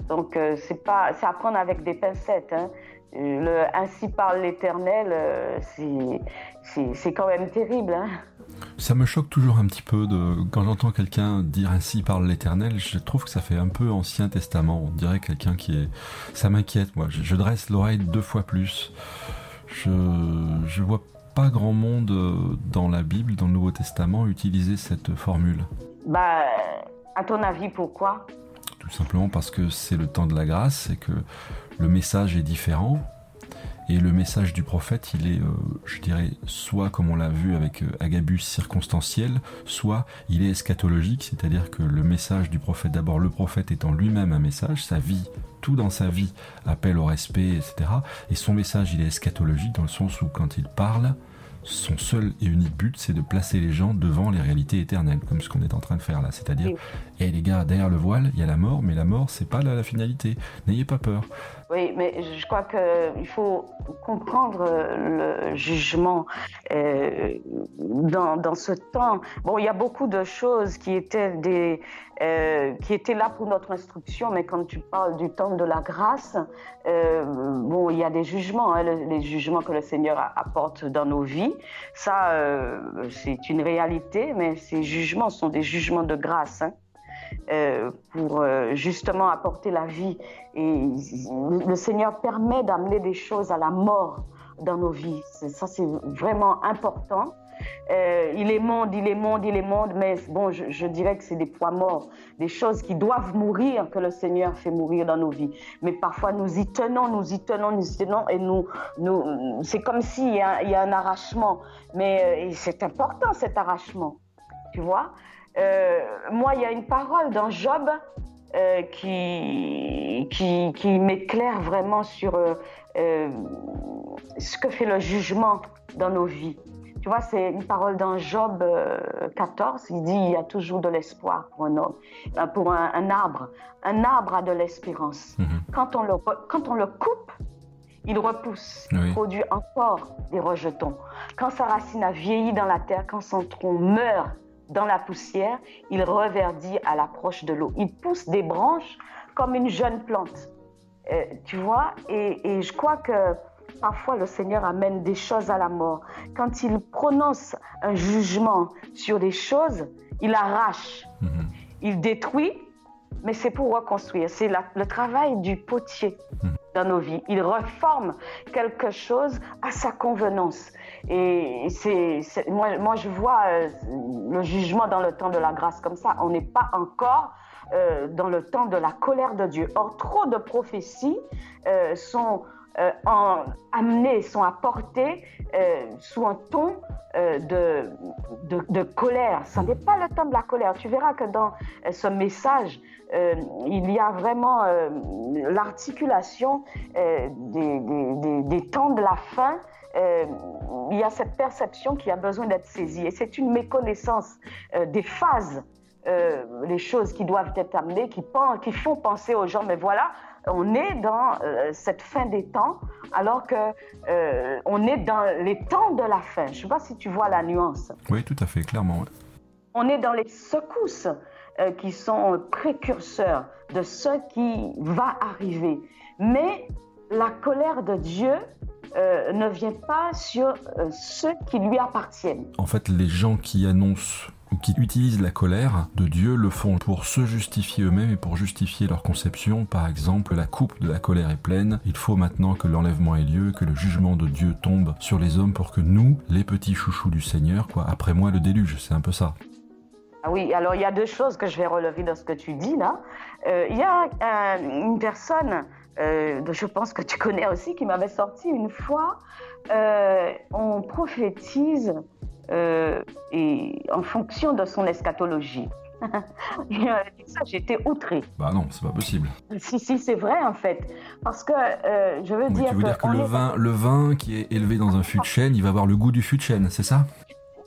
Donc, euh, c'est pas, c'est apprendre avec des pincettes. Hein. Le, ainsi parle l'Éternel, euh, c'est quand même terrible. Hein. Ça me choque toujours un petit peu de quand j'entends quelqu'un dire ainsi parle l'Éternel. Je trouve que ça fait un peu Ancien Testament. On dirait quelqu'un qui est. Ça m'inquiète, moi. Je, dresse l'oreille deux fois plus. Je je vois pas grand monde euh, dans la Bible, dans le Nouveau Testament, utiliser cette formule. Bah à ton avis, pourquoi? Tout simplement parce que c'est le temps de la grâce et que le message est différent. Et le message du prophète, il est, euh, je dirais, soit comme on l'a vu avec euh, Agabus circonstanciel, soit il est eschatologique, c'est-à-dire que le message du prophète, d'abord le prophète étant lui-même un message, sa vie, tout dans sa vie appelle au respect, etc. Et son message, il est eschatologique dans le sens où quand il parle, son seul et unique but, c'est de placer les gens devant les réalités éternelles, comme ce qu'on est en train de faire là. C'est-à-dire, et les gars, derrière le voile, il y a la mort, mais la mort, c'est pas la finalité. N'ayez pas peur. Oui, mais je crois qu'il faut comprendre le jugement euh, dans, ce temps. Bon, il y a beaucoup de choses qui étaient, des, euh, qui étaient là pour notre instruction, mais quand tu parles du temps de la grâce, euh, bon, il y a des jugements, hein, les jugements que le Seigneur apporte dans nos vies. Ça, c'est une réalité, mais ces jugements sont des jugements de grâce. Hein. Euh, pour euh, justement apporter la vie. Et le Seigneur permet d'amener des choses à la mort dans nos vies. Ça, c'est vraiment important. Euh, il est monde, il est monde, il est monde, mais bon, je, dirais que c'est des poids morts, des choses qui doivent mourir, que le Seigneur fait mourir dans nos vies. Mais parfois, nous y tenons, nous y tenons, nous y tenons, et nous, c'est comme s'il y, y, a un arrachement. Mais c'est important, cet arrachement, tu vois? Moi, il y a une parole dans Job euh, qui, qui, m'éclaire vraiment sur euh, ce que fait le jugement dans nos vies. Tu vois, c'est une parole dans Job 14. Il dit il y a toujours de l'espoir pour un homme, pour un, arbre. Un arbre a de l'espérance. Mhm. Quand, on le, quand on le coupe, il repousse, il produit encore des rejetons. Quand sa racine a vieilli dans la terre, quand son tronc meurt, dans la poussière, il reverdit à l'approche de l'eau. Il pousse des branches comme une jeune plante. Euh, tu vois, et, je crois que parfois le Seigneur amène des choses à la mort. Quand il prononce un jugement sur des choses, il arrache, mhm. il détruit, mais c'est pour reconstruire. C'est le travail du potier mhm. dans nos vies. Il reforme quelque chose à sa convenance. Et c'est, moi, je vois euh, le jugement dans le temps de la grâce comme ça. On n'est pas encore euh, dans le temps de la colère de Dieu. Or, trop de prophéties euh, sont en, amenées, sont apportées sous un ton de, de, colère. Ce n'est pas le temps de la colère. Tu verras que dans ce message, il y a vraiment l'articulation des, des, temps de la fin euh, il y a cette perception qui a besoin d'être saisie. Et c'est une méconnaissance euh, des phases, euh, les choses qui doivent être amenées, qui, qui, font penser aux gens, mais voilà, on est dans cette fin des temps, alors que on est dans les temps de la fin. Je ne sais pas si tu vois la nuance. Oui, tout à fait, clairement. On est dans les secousses qui sont précurseurs de ce qui va arriver. Mais la colère de Dieu euh, ne vient pas sur euh, ceux qui lui appartiennent. En fait, les gens qui annoncent ou qui utilisent la colère de Dieu le font pour se justifier eux-mêmes et pour justifier leur conception. Par exemple, la coupe de la colère est pleine. Il faut maintenant que l'enlèvement ait lieu, que le jugement de Dieu tombe sur les hommes pour que nous, les petits chouchous du Seigneur, quoi, après moi le déluge. C'est un peu ça. Ah oui, alors il y a deux choses que je vais relever dans ce que tu dis là. Euh, il y a une personne, euh, je pense que tu connais aussi, qui m'avait sorti une fois, euh, on prophétise euh, et en fonction de son eschatologie. et, ça, j'étais outrée. Bah non, c'est pas possible. Si, si, c'est vrai en fait. Parce que je veux dire tu veux dire que le est- vin, le vin qui est élevé dans un fût de chêne, il va avoir le goût du fût de chêne, c'est ça?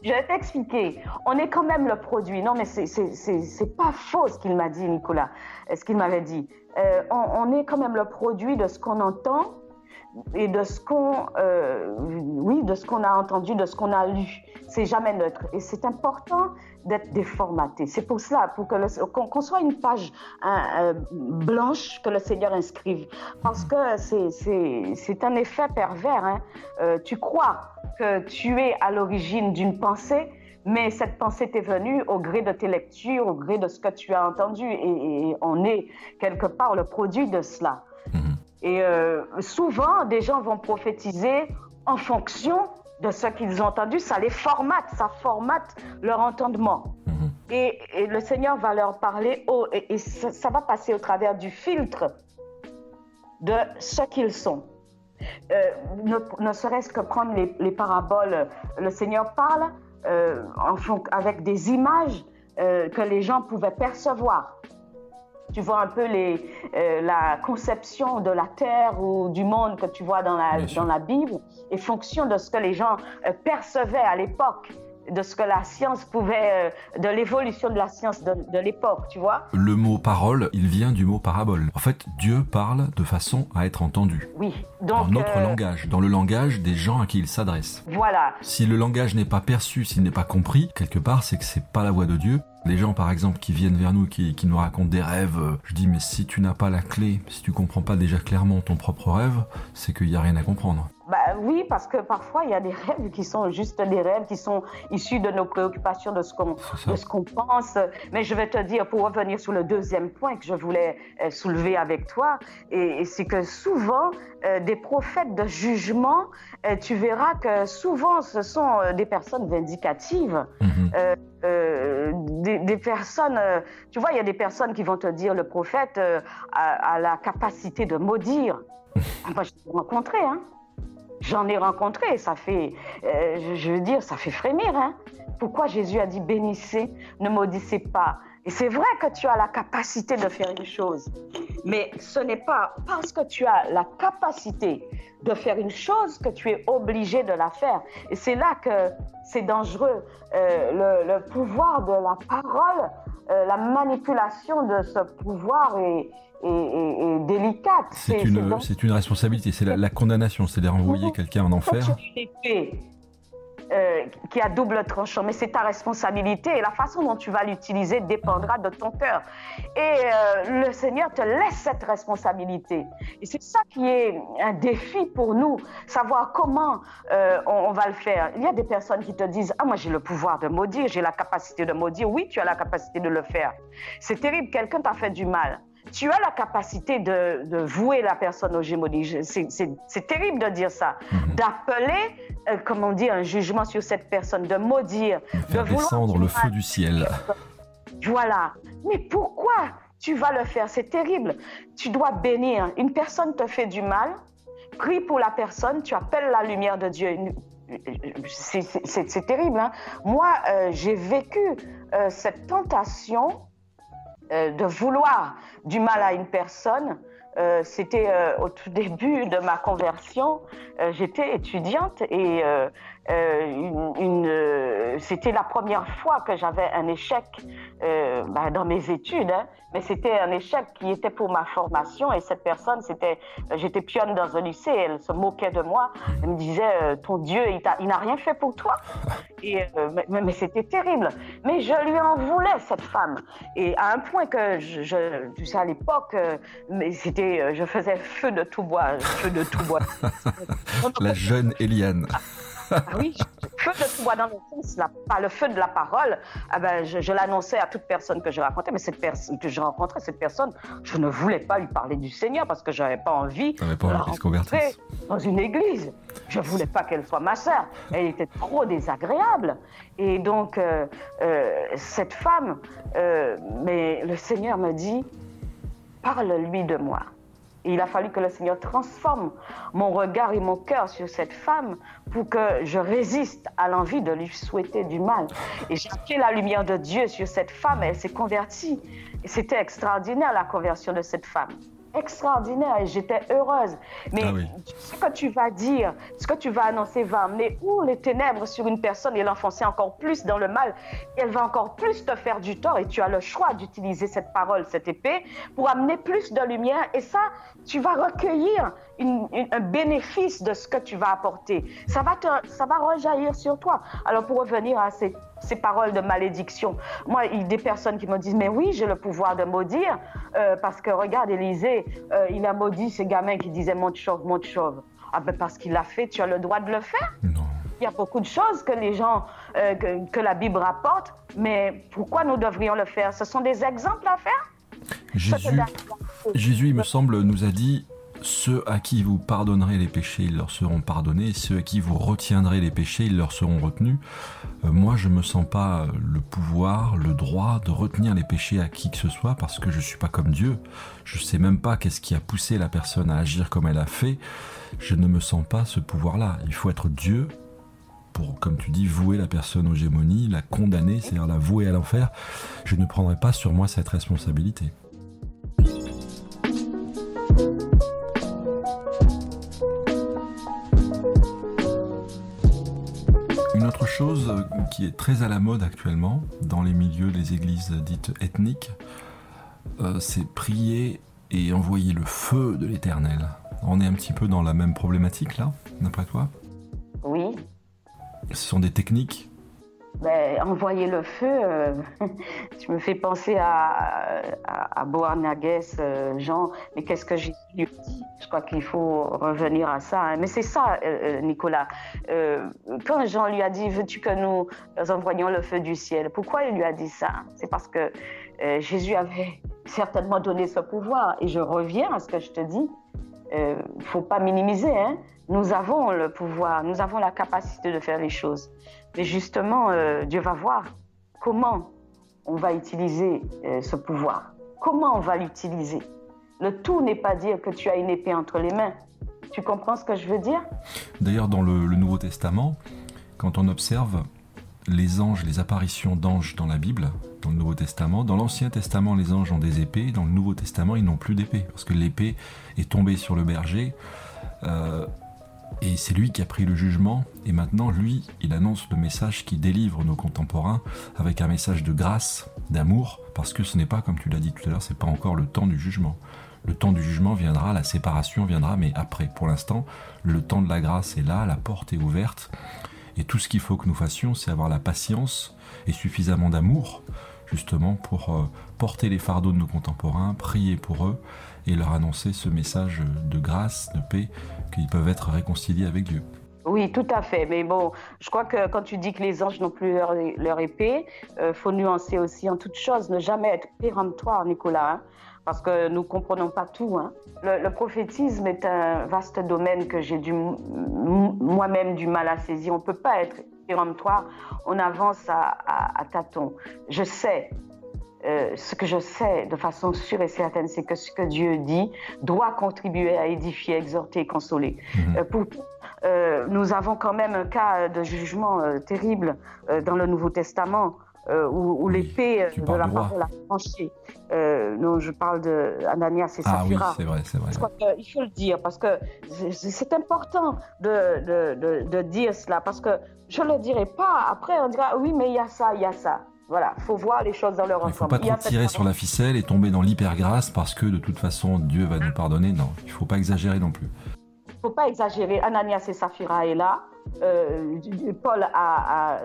Je vais t'expliquer. On est quand même le produit. Non, mais c'est- pas faux ce qu'il m'a dit, Nicolas, euh, ce qu'il m'avait dit. Euh, on, est quand même le produit de ce qu'on entend et de ce qu'on, euh, oui, de a entendu, de ce qu'on a lu. C'est jamais neutre. Et c'est important d'être déformaté. C'est pour cela, pour que qu'on soit une page hein, blanche que le Seigneur inscrive. Parce que c'est- un effet pervers. hein. Euh, tu crois que tu es à l'origine d'une pensée, mais cette pensée t'est venue au gré de tes lectures, au gré de ce que tu as entendu, et, et on est quelque part le produit de cela. Mhm. Et euh, souvent, des gens vont prophétiser en fonction de ce qu'ils ont entendu, ça les formate, ça formate leur entendement. Mhm. Et, et le Seigneur va leur parler, au- et, et ça, ça va passer au travers du filtre de ce qu'ils sont. Euh, ne, ne serait-ce que prendre les, les paraboles, le Seigneur parle euh, en avec des images euh, que les gens pouvaient percevoir. Tu vois un peu les, euh, la conception de la terre ou du monde que tu vois dans la, dans Bible, et fonction de ce que les gens euh, percevaient à l'époque, de ce que la science pouvait, euh, de l'évolution de la science de, de l'époque, tu vois. Le mot parole, il vient du mot parabole. En fait, Dieu parle de façon à être entendu. Oui. Dans notre euh, langage, dans le langage des gens à qui il s'adresse. voilà. Si le langage n'est pas perçu, s'il n'est pas compris, quelque part, c'est que c'est pas la voix de Dieu. Les gens, par exemple, qui viennent vers nous, qui, qui nous racontent des rêves, euh, je dis, mais si tu n'as pas la clé, si tu comprends pas déjà clairement ton propre rêve, c'est qu'il y a rien à comprendre. Bah oui, parce que parfois, il y a des rêves qui sont juste des rêves, qui sont issus de nos préoccupations, de ce qu'on qu'on pense. Mais je vais te dire, pour revenir sur le deuxième point que je voulais euh, soulever avec toi, et, et c'est que souvent, euh, des prophètes de jugement, euh, tu verras que souvent, ce sont des personnes vindicatives. Mhm. Euh, des, des personnes, tu vois, il y a des personnes qui vont te dire le prophète a, a la capacité de maudire. Moi, je l'ai rencontré, hein. J'en ai rencontré, ça fait, euh, je, veux dire, ça fait frémir, hein. Pourquoi Jésus a dit bénissez, ne maudissez pas Et c'est vrai que tu as la capacité de faire une chose, mais ce n'est pas parce que tu as la capacité de faire une chose que tu es obligé de la faire. Et c'est là que c'est dangereux. Euh, le, le pouvoir de la parole, euh, la manipulation de ce pouvoir est, est- est- est délicate. C'est une, donc- une responsabilité, c'est la, la condamnation, c'est de renvoyer quelqu'un en enfer. Euh, qui a double tranchant, mais c'est ta responsabilité et la façon dont tu vas l'utiliser dépendra de ton cœur. Et euh, le Seigneur te laisse cette responsabilité. Et c'est ça qui est un défi pour nous, savoir comment euh, on, on va le faire. Il y a des personnes qui te disent Ah, moi j'ai le pouvoir de maudire, j'ai la capacité de maudire. Oui, tu as la capacité de le faire. C'est terrible, quelqu'un t'a fait du mal. Tu as la capacité de, de vouer la personne au gémonies. C'est- terrible de dire ça. Mhm. D'appeler, euh, comment dire, un jugement sur cette personne, de maudire, Faire de descendre le feu du ciel. Voilà. Mais pourquoi tu vas le faire? C'est terrible. Tu dois bénir. Une personne te fait du mal, prie pour la personne, tu appelles la lumière de Dieu. C'est terrible. hein. Moi, euh, j'ai vécu euh, cette tentation euh, de vouloir du mal à une personne. Euh, C'était euh, au tout début de ma conversion. Euh, J'étais étudiante et une, euh, c'était la première fois que j'avais un échec euh, ben, dans mes études. hein. mais c'était un échec qui était pour ma formation et cette personne, c'était, j'étais pionne dans un lycée, elle se moquait de moi. Elle me disait, euh, ton Dieu, il n'a rien fait pour toi. Et, euh, mais, c'était terrible. Mais je lui en voulais, cette femme. Et à un point que, je, tu sais, à l'époque, euh, c'était je faisais feu de tout bois, feu de tout bois. La jeune Eliane. Ah oui, feu de bois dans le sens, pas le feu de la parole. Ah ben, je, l'annonçais à toute personne que je rencontrais, mais cette personne que je rencontrais, cette personne, je ne voulais pas lui parler du Seigneur parce que j'avais pas envie de la rencontrer dans une église. Je voulais pas qu'elle soit ma sœur. Elle était trop désagréable. Et donc, euh, euh, cette femme, euh, mais le Seigneur me dit, parle-lui de moi il a fallu que le Seigneur transforme mon regard et mon cœur sur cette femme pour que je résiste à l'envie de lui souhaiter du mal. Et j'ai fait la lumière de Dieu sur cette femme, elle s'est convertie. C'était extraordinaire la conversion de cette femme extraordinaire et j'étais heureuse. Mais ah ce que tu vas dire, ce que tu vas annoncer va amener où les ténèbres sur une personne et l'enfoncer encore plus dans le mal. elle va encore plus te faire du tort et tu as le choix d'utiliser cette parole, cette épée, pour amener plus de lumière. Et ça, tu vas recueillir un bénéfice de ce que tu vas apporter. Ça va, te, ça va rejaillir sur toi. Alors pour revenir à ces ces paroles de malédiction. Moi, il y a des personnes qui me disent, mais oui, j'ai le pouvoir de maudire, euh, parce que regarde, Élisée, euh, il a maudit ces gamins qui disaient monte chauve, monte chauve. Ah ben parce qu'il l'a fait, tu as le droit de le faire. Non. Il y a beaucoup de choses que les gens, euh, que, la Bible rapporte, mais pourquoi nous devrions le faire? Ce sont des exemples à faire? Jésus, Jésus, il me semble, nous a dit ceux à qui vous pardonnerez les péchés, ils leur seront pardonnés. Ceux à qui vous retiendrez les péchés, ils leur seront retenus. Euh, moi, je me sens pas le pouvoir, le droit de retenir les péchés à qui que ce soit parce que je suis pas comme Dieu. Je sais même pas qu'est-ce qui a poussé la personne à agir comme elle a fait. Je ne me sens pas ce pouvoir-là. Il faut être Dieu pour, comme tu dis, vouer la personne aux gémonies, la condamner, c'est-à-dire la vouer à l'enfer. Je ne prendrai pas sur moi cette responsabilité. Chose qui est très à la mode actuellement dans les milieux des églises dites ethniques, euh, c'est prier et envoyer le feu de l'éternel. On est un petit peu dans la même problématique là, d'après toi? Oui. Ce sont des techniques ben, envoyer le feu, euh, tu me fais penser à, à, Boanerges, euh, Jean, mais qu'est-ce que j'ai dit? Je crois qu'il faut revenir à ça. Hein. Mais c'est ça, euh, Nicolas. quand Jean lui a dit, veux-tu que nous envoyions le feu du ciel? Pourquoi il lui a dit ça? C'est parce que Jésus avait certainement donné ce pouvoir. Et je reviens à ce que je te dis. Il ne faut pas minimiser. Hein. Nous avons le pouvoir, nous avons la capacité de faire les choses. Mais justement, euh, Dieu va voir comment on va utiliser euh, ce pouvoir. Comment on va l'utiliser. Le tout n'est pas dire que tu as une épée entre les mains. Tu comprends ce que je veux dire? D'ailleurs, dans le, Nouveau Testament, quand on observe les anges, les apparitions d'anges dans la Bible, dans le Nouveau Testament, dans l'Ancien Testament, les anges ont des épées, dans le Nouveau Testament, ils n'ont plus d'épée, parce que l'épée est tombée sur le berger. Euh, et c'est lui qui a pris le jugement, et maintenant, lui, il annonce le message qui délivre nos contemporains avec un message de grâce, d'amour, parce que ce n'est pas, comme tu l'as dit tout à l'heure, c'est pas encore le temps du jugement. Le temps du jugement viendra, la séparation viendra, mais après. Pour l'instant, le temps de la grâce est là, la porte est ouverte, et tout ce qu'il faut que nous fassions, c'est avoir la patience et suffisamment d'amour, justement, pour euh, porter les fardeaux de nos contemporains, prier pour eux, et leur annoncer ce message de grâce, de paix, qu'ils peuvent être réconciliés avec Dieu. Oui, tout à fait. Mais bon, je crois que quand tu dis que les anges n'ont plus leur, épée, euh, faut nuancer aussi en toute chose, ne jamais être péremptoire, Nicolas, hein, parce que nous comprenons pas tout. Hein. Le, prophétisme est un vaste domaine que j'ai moi-même du mal à saisir. On peut pas être péremptoire, on avance à, à tâtons. Je sais euh, ce que je sais de façon sûre et certaine, c'est que ce que Dieu dit doit contribuer à édifier, exhorter, consoler. Mhm. Euh, pour, euh, nous avons quand même un cas de jugement terrible dans le Nouveau Testament. où, l'épée de la parole a tranché. non, je parle de Ananias et Saphira. Ah oui, c'est vrai, c'est vrai. Qu'il faut le dire parce que c'est important de, de, de, dire cela parce que je ne le dirai pas. Après, on dira oui, mais il y a ça, il y a ça. Voilà, faut voir les choses dans leur ensemble. Il faut pas trop tirer sur la ficelle et tomber dans l'hypergrâce parce que de toute façon Dieu va nous pardonner. Non, il faut pas exagérer non plus. Il faut pas exagérer. Ananias et Saphira est là. Euh, Paul a,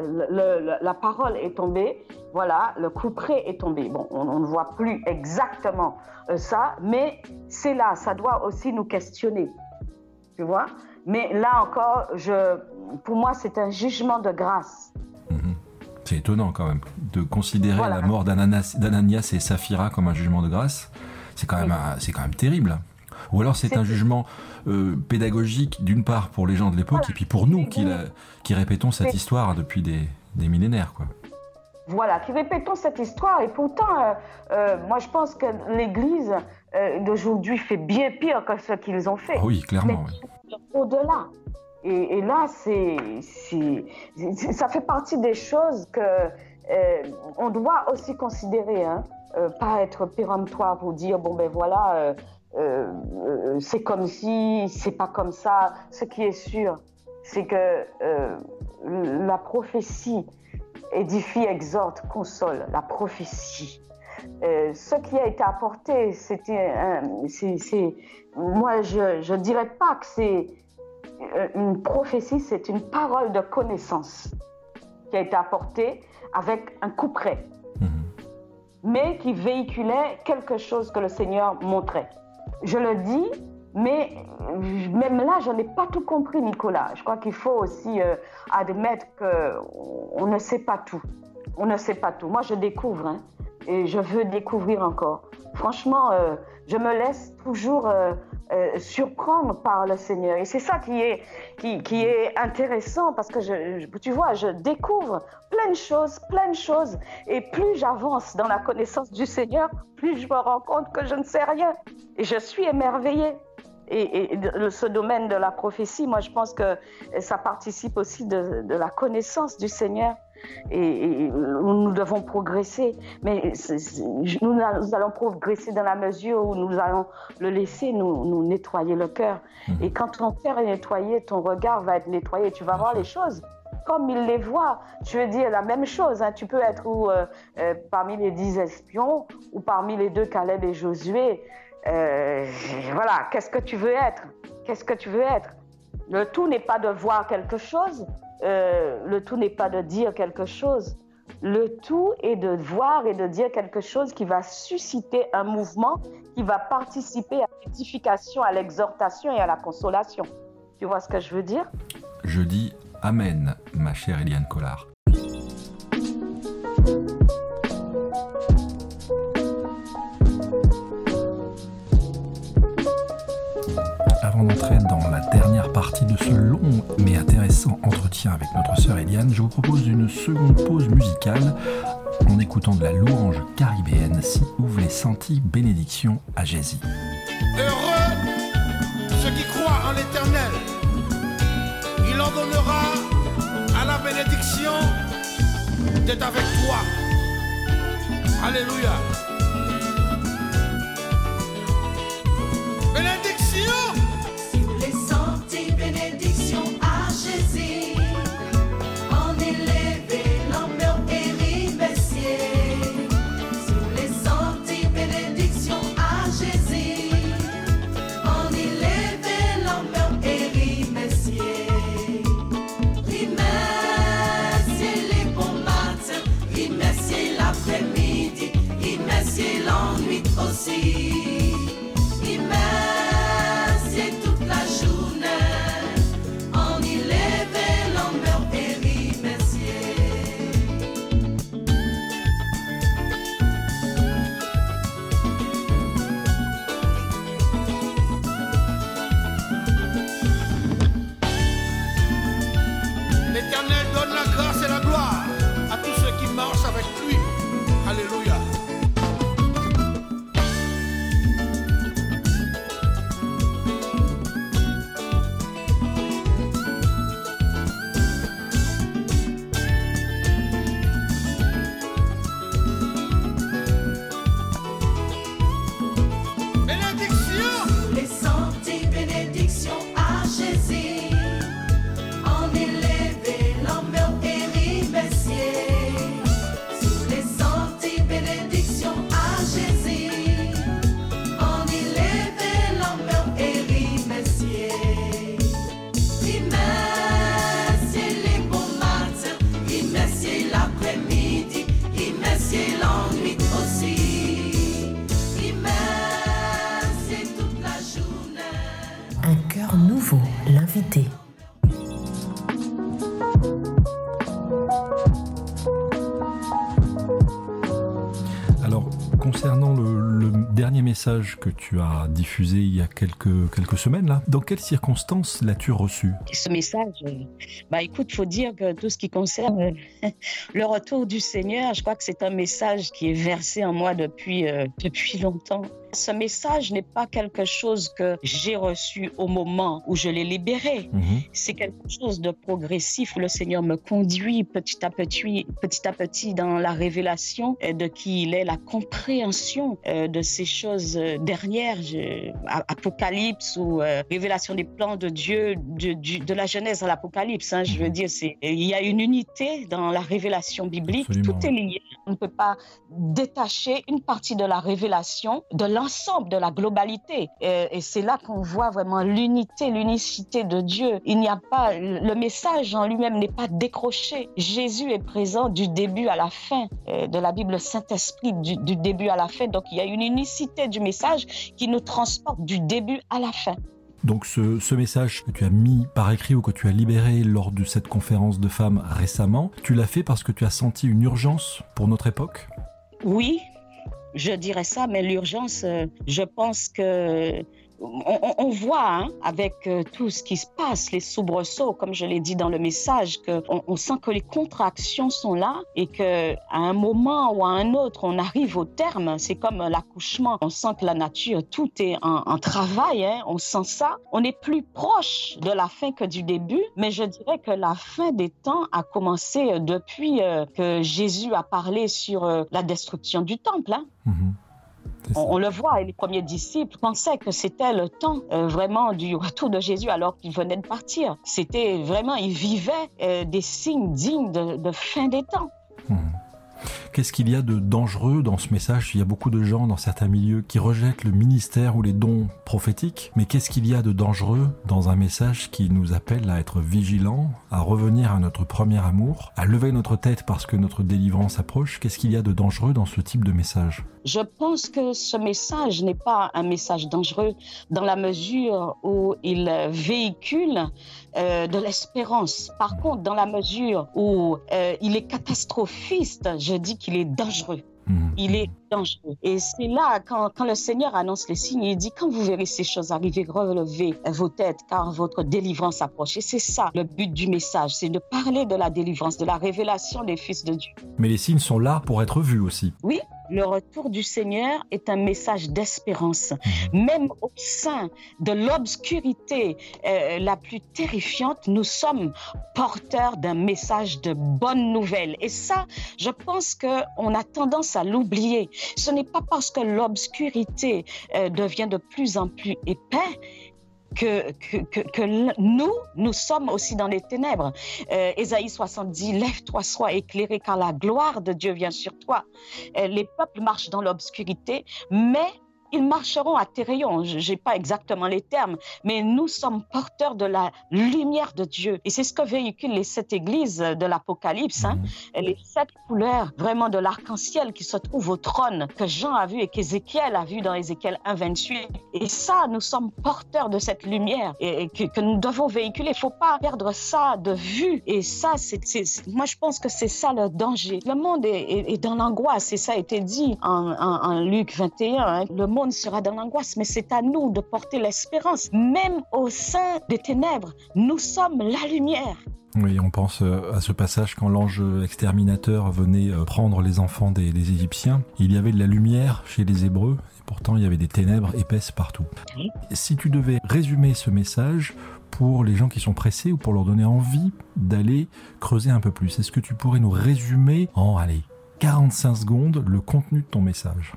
la parole est tombée, voilà, le coup près est tombé. Bon, on, ne voit plus exactement euh, ça, mais c'est là, ça doit aussi nous questionner. Tu vois? Mais là encore, je, pour moi, c'est un jugement de grâce. Mhm. C'est étonnant quand même de considérer la mort d'Ananias et Saphira comme un jugement de grâce. C'est quand, même, c'est quand même terrible. Ou alors c'est un jugement euh, pédagogique d'une part pour les gens de l'époque et puis pour nous qui, qui répétons cette histoire depuis des, des millénaires. Quoi. Voilà, qui répétons cette histoire. Et pourtant, euh, euh, moi, je pense que l'Église euh, d'aujourd'hui fait bien pire que ce qu'ils ont fait. Oui, clairement. Au-delà. Et, là, c'est, ça fait partie des choses que on doit aussi considérer. Hein, pas être péremptoire pour dire bon ben voilà, c'est comme si, c'est pas comme ça. Ce qui est sûr, c'est que la prophétie édifie, exhorte, console, la prophétie. Euh, ce qui a été apporté, c'était, moi, je ne dirais pas que c'est euh, une prophétie, c'est une parole de connaissance qui a été apportée avec un coup près, mhm. mais qui véhiculait quelque chose que le Seigneur montrait. Je le dis, mais même là, je n'ai pas tout compris, Nicolas. Je crois qu'il faut aussi euh, admettre qu'on ne sait pas tout. On ne sait pas tout. Moi, je découvre hein, et je veux découvrir encore. Franchement, euh, je me laisse toujours euh, surprendre par le Seigneur. Et c'est ça qui est, qui, qui, est intéressant parce que, tu vois, je découvre plein de choses, plein de choses. Et plus j'avance dans la connaissance du Seigneur, plus je me rends compte que je ne sais rien. Et je suis émerveillée. Et, ce domaine de la prophétie, moi, je pense que ça participe aussi de, la connaissance du Seigneur. Et, nous devons progresser. Mais nous, allons progresser dans la mesure où nous allons le laisser nous, nettoyer le cœur. Mhm. Et quand ton cœur est nettoyé, ton regard va être nettoyé. Tu vas voir les choses comme il les voit. Je veux dire la même chose. Hein. Tu peux être ou, euh, euh, parmi les dix espions ou parmi les deux Caleb et Josué. Euh, voilà, qu'est-ce que tu veux être? Qu'est-ce que tu veux être? Le tout n'est pas de voir quelque chose, euh, le tout n'est pas de dire quelque chose. Le tout est de voir et de dire quelque chose qui va susciter un mouvement, qui va participer à l'édification, à l'exhortation et à la consolation. Tu vois ce que je veux dire? Je dis Amen, ma chère Eliane Collard. Avant d'entrer dans la dernière partie de ce long mais intéressant entretien avec notre sœur Eliane, je vous propose une seconde pause musicale en écoutant de la louange caribéenne si vous voulez sentir bénédiction à Jésus. Heureux ceux qui croient en l'éternel, il en donnera à la bénédiction d'être avec toi. Alléluia. Bénédiction see. Message que tu as diffusé il y a quelques, quelques semaines, là, dans quelles circonstances l'as-tu reçu? Ce message, euh, bah écoute, faut dire que tout ce qui concerne euh, le retour du Seigneur, je crois que c'est un message qui est versé en moi depuis, euh, depuis longtemps. Ce message n'est pas quelque chose que j'ai reçu au moment où je l'ai libéré. Mhm. C'est quelque chose de progressif où le Seigneur me conduit petit à petit, petit à petit dans la révélation de qui il est, la compréhension euh, de ces choses dernières, Apocalypse ou euh, révélation des plans de Dieu, de, la Genèse à l'Apocalypse. Hein, je veux mhm. dire, il y a une unité dans la révélation biblique. Tout est lié. On ne peut pas détacher une partie de la révélation de l'ensemble, de la globalité. Et, c'est là qu'on voit vraiment l'unité, l'unicité de Dieu. Il n'y a pas, le message en lui-même n'est pas décroché. Jésus est présent du début à la fin euh, de la Bible Saint-Esprit, du, du début à la fin. Donc il y a une unicité du message qui nous transporte du début à la fin. Donc ce, message que tu as mis par écrit ou que tu as libéré lors de cette conférence de femmes récemment, tu l'as fait parce que tu as senti une urgence pour notre époque? Oui, je dirais ça, mais l'urgence, euh, je pense que on, voit hein, avec euh, tout ce qui se passe, les soubresauts, comme je l'ai dit dans le message, qu'on on sent que les contractions sont là et qu'à un moment ou à un autre, on arrive au terme. C'est comme l'accouchement. On sent que la nature, tout est en, travail. Hein, on sent ça. On est plus proche de la fin que du début, mais je dirais que la fin des temps a commencé depuis euh, que Jésus a parlé sur euh, la destruction du temple. Hein. Mm-hmm. On, le voit, les premiers disciples pensaient que c'était le temps euh, vraiment du retour de Jésus alors qu'il venait de partir. C'était vraiment, ils vivaient euh, des signes dignes de, fin des temps. Hmm. Qu'est-ce qu'il y a de dangereux dans ce message? Il y a beaucoup de gens dans certains milieux qui rejettent le ministère ou les dons prophétiques, mais qu'est-ce qu'il y a de dangereux dans un message qui nous appelle à être vigilants, à revenir à notre premier amour, à lever notre tête parce que notre délivrance approche? Qu'est-ce qu'il y a de dangereux dans ce type de message? Je pense que ce message n'est pas un message dangereux dans la mesure où il véhicule euh, de l'espérance. Par contre, dans la mesure où euh, il est catastrophiste, je dis qu'il est dangereux. Mhm. Il est dangereux. Et c'est là, quand, quand, le Seigneur annonce les signes, il dit, quand vous verrez ces choses arriver, relevez vos têtes, car votre délivrance approche. Et c'est ça le but du message, c'est de parler de la délivrance, de la révélation des fils de Dieu. Mais les signes sont là pour être vus aussi. Oui, le retour du Seigneur est un message d'espérance. Même au sein de l'obscurité euh, la plus terrifiante, nous sommes porteurs d'un message de bonne nouvelle. Et ça, je pense qu'on a tendance à l'oublier. Ce n'est pas parce que l'obscurité euh, devient de plus en plus épais que, que, que, nous, nous sommes aussi dans les ténèbres. Euh, Ésaïe 70, lève-toi, sois éclairé, car la gloire de Dieu vient sur toi. Euh, les peuples marchent dans l'obscurité, mais ils marcheront à tes rayons. Je n'ai pas exactement les termes, mais nous sommes porteurs de la lumière de Dieu. Et c'est ce que véhiculent les sept églises de l'Apocalypse, hein. mhm. les sept couleurs vraiment de l'arc-en-ciel qui se trouvent au trône, que Jean a vu et qu'Ézéchiel a vu dans Ézéchiel 1, 28. Et ça, nous sommes porteurs de cette lumière et, que, nous devons véhiculer. Il ne faut pas perdre ça de vue. Et ça, c'est, moi, je pense que c'est ça le danger. Le monde est, dans l'angoisse et ça a été dit en, en, Luc 21. Hein. Le monde sera dans l'angoisse, mais c'est à nous de porter l'espérance. Même au sein des ténèbres, nous sommes la lumière. Oui, on pense euh, à ce passage quand l'ange exterminateur venait euh, prendre les enfants des, Égyptiens. Il y avait de la lumière chez les Hébreux, et pourtant il y avait des ténèbres épaisses partout. Si tu devais résumer ce message pour les gens qui sont pressés ou pour leur donner envie d'aller creuser un peu plus, est-ce que tu pourrais nous résumer en, allez, 45 secondes le contenu de ton message?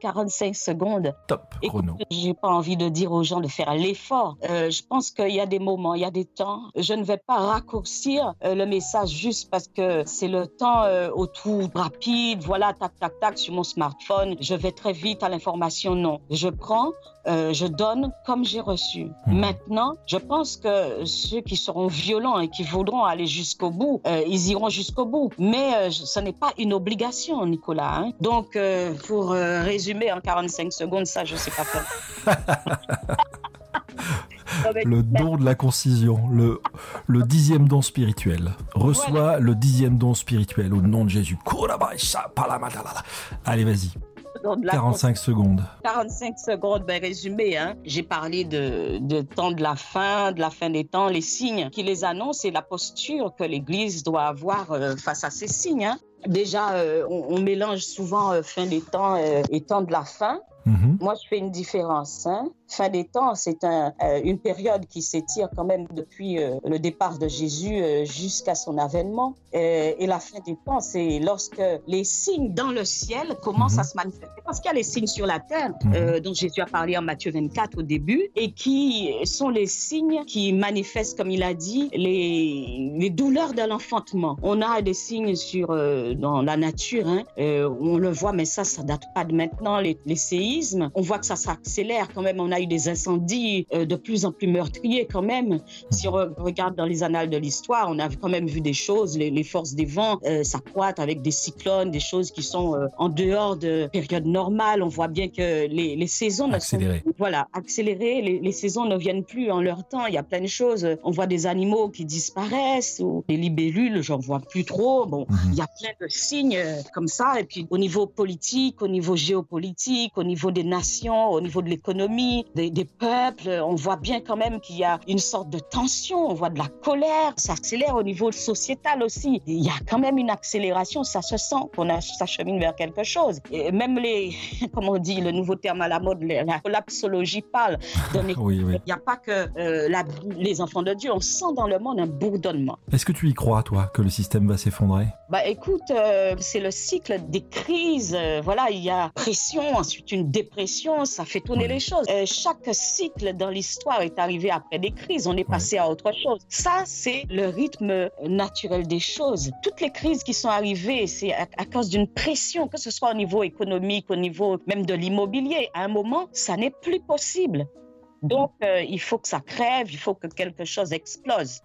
45 secondes. Top, chrono. J'ai pas envie de dire aux gens de faire l'effort. Euh, je pense qu'il y a des moments, il y a des temps. Je ne vais pas raccourcir euh, le message juste parce que c'est le temps euh, au tout rapide. Voilà, tac, tac, tac, sur mon smartphone. Je vais très vite à l'information. Non. Je prends, je donne comme j'ai reçu. Hmm. Maintenant, je pense que ceux qui seront violents et qui voudront aller jusqu'au bout, ils iront jusqu'au bout. Mais ce n'est pas une obligation, Nicolas. Hein. Donc, pour résumé en 45 secondes, ça, je sais pas faire. le don de la concision, le, le dixième don spirituel. Reçois le dixième don spirituel au nom de Jésus. Allez, vas-y. 45 secondes. 45 secondes, ben résumé, hein. j'ai parlé de, de temps de la fin, de la fin des temps, les signes qui les annoncent et la posture que l'Église doit avoir euh, face à ces signes. Hein. Déjà, euh, on, mélange souvent euh, fin des temps et temps de la fin. Mhm. Moi, je fais une différence. Hein fin des temps, c'est un, euh, une période qui s'étire quand même depuis euh, le départ de Jésus euh, jusqu'à son avènement. et la fin des temps, c'est lorsque les signes dans le ciel commencent mhm. à se manifester. Parce qu'il y a les signes sur la terre, mhm. dont Jésus a parlé en Matthieu 24 au début, et qui sont les signes qui manifestent, comme il a dit, les, les douleurs de l'enfantement. On a des signes sur, dans la nature, hein, on le voit, mais ça, ça date pas de maintenant, les, les séismes. On voit que ça s'accélère quand même. On a eu des incendies euh, de plus en plus meurtriers quand même. Si on regarde dans les annales de l'histoire, on a quand même vu des choses, les, forces des vents euh, s'accroître avec des cyclones, des choses qui sont euh, en dehors de période normale. On voit bien que les, les saisons accélérées. Sont, voilà, accélérées. Les, les, saisons ne viennent plus en leur temps. Il y a plein de choses. On voit des animaux qui disparaissent ou des libellules, j'en vois plus trop. Bon, mhm. il y a plein de signes comme ça. Et puis au niveau politique, au niveau géopolitique, au niveau des nations, au niveau de l'économie, des, peuples. On voit bien quand même qu'il y a une sorte de tension, on voit de la colère, ça accélère au niveau sociétal aussi. Il y a quand même une accélération, ça se sent qu'on s'achemine vers quelque chose. Et même les, comment on dit, le nouveau terme à la mode, la collapsologie parle. oui, Il n'y a pas que euh, la, les enfants de Dieu, on sent dans le monde un bourdonnement. Est-ce que tu y crois, toi, que le système va s'effondrer? Bah écoute, euh, c'est le cycle des crises. Euh, voilà, il y a pression, ensuite une dépression, ça fait tourner les choses chaque cycle dans l'histoire est arrivé après des crises. On est passé à autre chose. Ça, c'est le rythme naturel des choses. Toutes les crises qui sont arrivées, c'est à, cause d'une pression, que ce soit au niveau économique, au niveau même de l'immobilier. À un moment, ça n'est plus possible. Donc, euh, il faut que ça crève, il faut que quelque chose explose.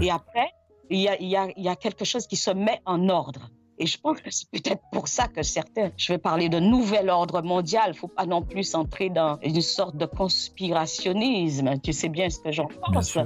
Et après, il y, a, il, y a, il y a quelque chose qui se met en ordre. Et je pense que c'est peut-être pour ça que certains, je vais parler de nouvel ordre mondial, il faut pas non plus entrer dans une sorte de conspirationnisme. Tu sais bien ce que j'en pense.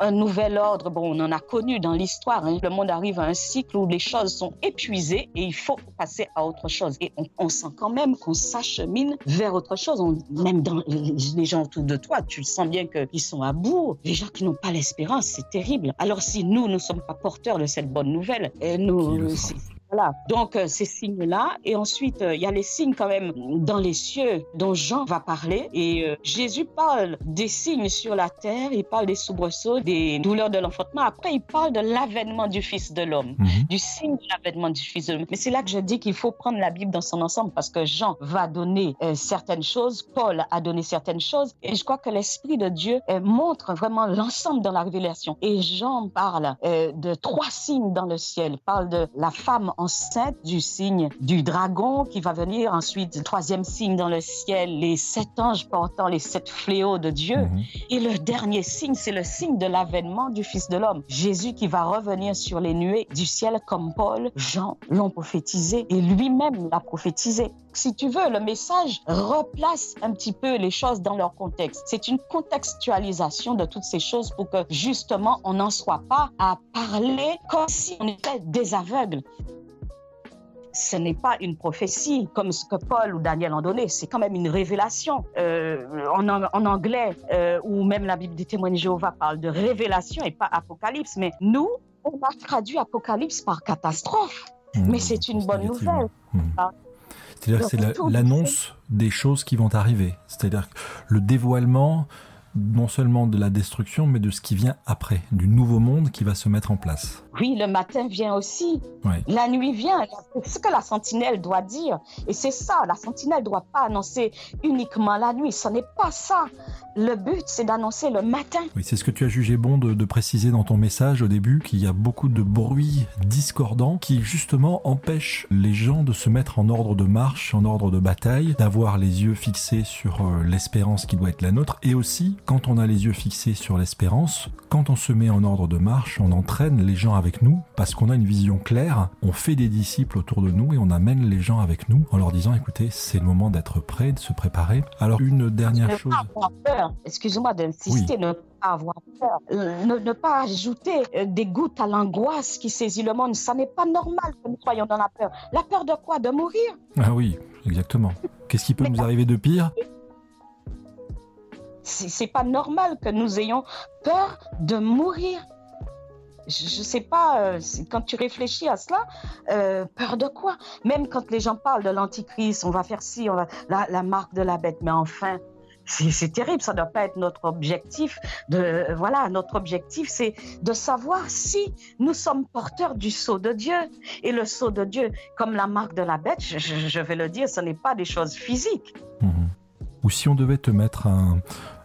Un nouvel ordre, bon, on en a connu dans l'histoire. Hein. Le monde arrive à un cycle où les choses sont épuisées et il faut passer à autre chose. Et on, sent quand même qu'on s'achemine vers autre chose. On, même dans les gens autour de toi, tu sens bien qu'ils sont à bout. Les gens qui n'ont pas l'espérance, c'est terrible. Alors si nous, ne sommes pas porteurs de cette bonne nouvelle, et nous, voilà. Donc, euh, ces signes-là. Et ensuite, euh, il y a les signes quand même dans les cieux dont Jean va parler. Et euh, Jésus parle des signes sur la terre, il parle des soubresauts, des douleurs de l'enfantement. Après, il parle de l'avènement du Fils de l'homme, mhm. du signe de l'avènement du Fils de l'homme. Mais c'est là que je dis qu'il faut prendre la Bible dans son ensemble parce que Jean va donner certaines choses, Paul a donné certaines choses. Et je crois que l'Esprit de Dieu montre vraiment l'ensemble dans la révélation. Et Jean parle de trois signes dans le ciel, parle de la femme enceinte du signe du dragon qui va venir ensuite, troisième signe dans le ciel, les sept anges portant les sept fléaux de Dieu. Mhm. Et le dernier signe, c'est le signe de l'avènement du Fils de l'homme. Jésus qui va revenir sur les nuées du ciel comme Paul, Jean l'ont prophétisé et lui-même l'a prophétisé. Si tu veux, le message replace un petit peu les choses dans leur contexte. C'est une contextualisation de toutes ces choses pour que justement on n'en soit pas à parler comme si on était des aveugles ce n'est pas une prophétie comme ce que Paul ou Daniel ont donné, c'est quand même une révélation. Euh, en, en, anglais, euh, ou même la Bible des témoins de Jéhovah parle de révélation et pas apocalypse, mais nous, on a traduit apocalypse par catastrophe. Mmh. mais c'est une bonne nouvelle. Mmh. Ah. C'est-à-dire que c'est l'annonce des choses qui vont arriver. C'est-à-dire le dévoilement non seulement de la destruction, mais de ce qui vient après, du nouveau monde qui va se mettre en place. Oui, le matin vient aussi. La nuit vient. C'est ce que la sentinelle doit dire. Et c'est ça, la sentinelle ne doit pas annoncer uniquement la nuit. Ce n'est pas ça. Le but, c'est d'annoncer le matin. Oui, c'est ce que tu as jugé bon de, préciser dans ton message au début, qu'il y a beaucoup de bruits discordants qui justement empêchent les gens de se mettre en ordre de marche, en ordre de bataille, d'avoir les yeux fixés sur euh, l'espérance qui doit être la nôtre, et aussi quand on a les yeux fixés sur l'espérance, quand on se met en ordre de marche, on entraîne les gens avec nous parce qu'on a une vision claire, on fait des disciples autour de nous et on amène les gens avec nous en leur disant écoutez, c'est le moment d'être prêt, de se préparer. Alors une dernière chose. Excuse-moi d'insister, ne pas avoir peur, euh, ne, pas ajouter euh, des gouttes à l'angoisse qui saisit le monde. Ça n'est pas normal que nous soyons dans la peur. La peur de quoi? De mourir? Ah oui, exactement. Qu'est-ce qui peut nous arriver de pire? C'est pas normal que nous ayons peur de mourir. Je ne sais pas, euh, quand tu réfléchis à cela, euh, peur de quoi? Même quand les gens parlent de l'antichrist, on va faire ci, on va la, marque de la bête, mais enfin, c'est terrible, ça ne doit pas être notre objectif. De, voilà, notre objectif, c'est de savoir si nous sommes porteurs du sceau de Dieu. Et le sceau de Dieu, comme la marque de la bête, je, vais le dire, ce n'est pas des choses physiques. Mhm. Ou si on devait te mettre un,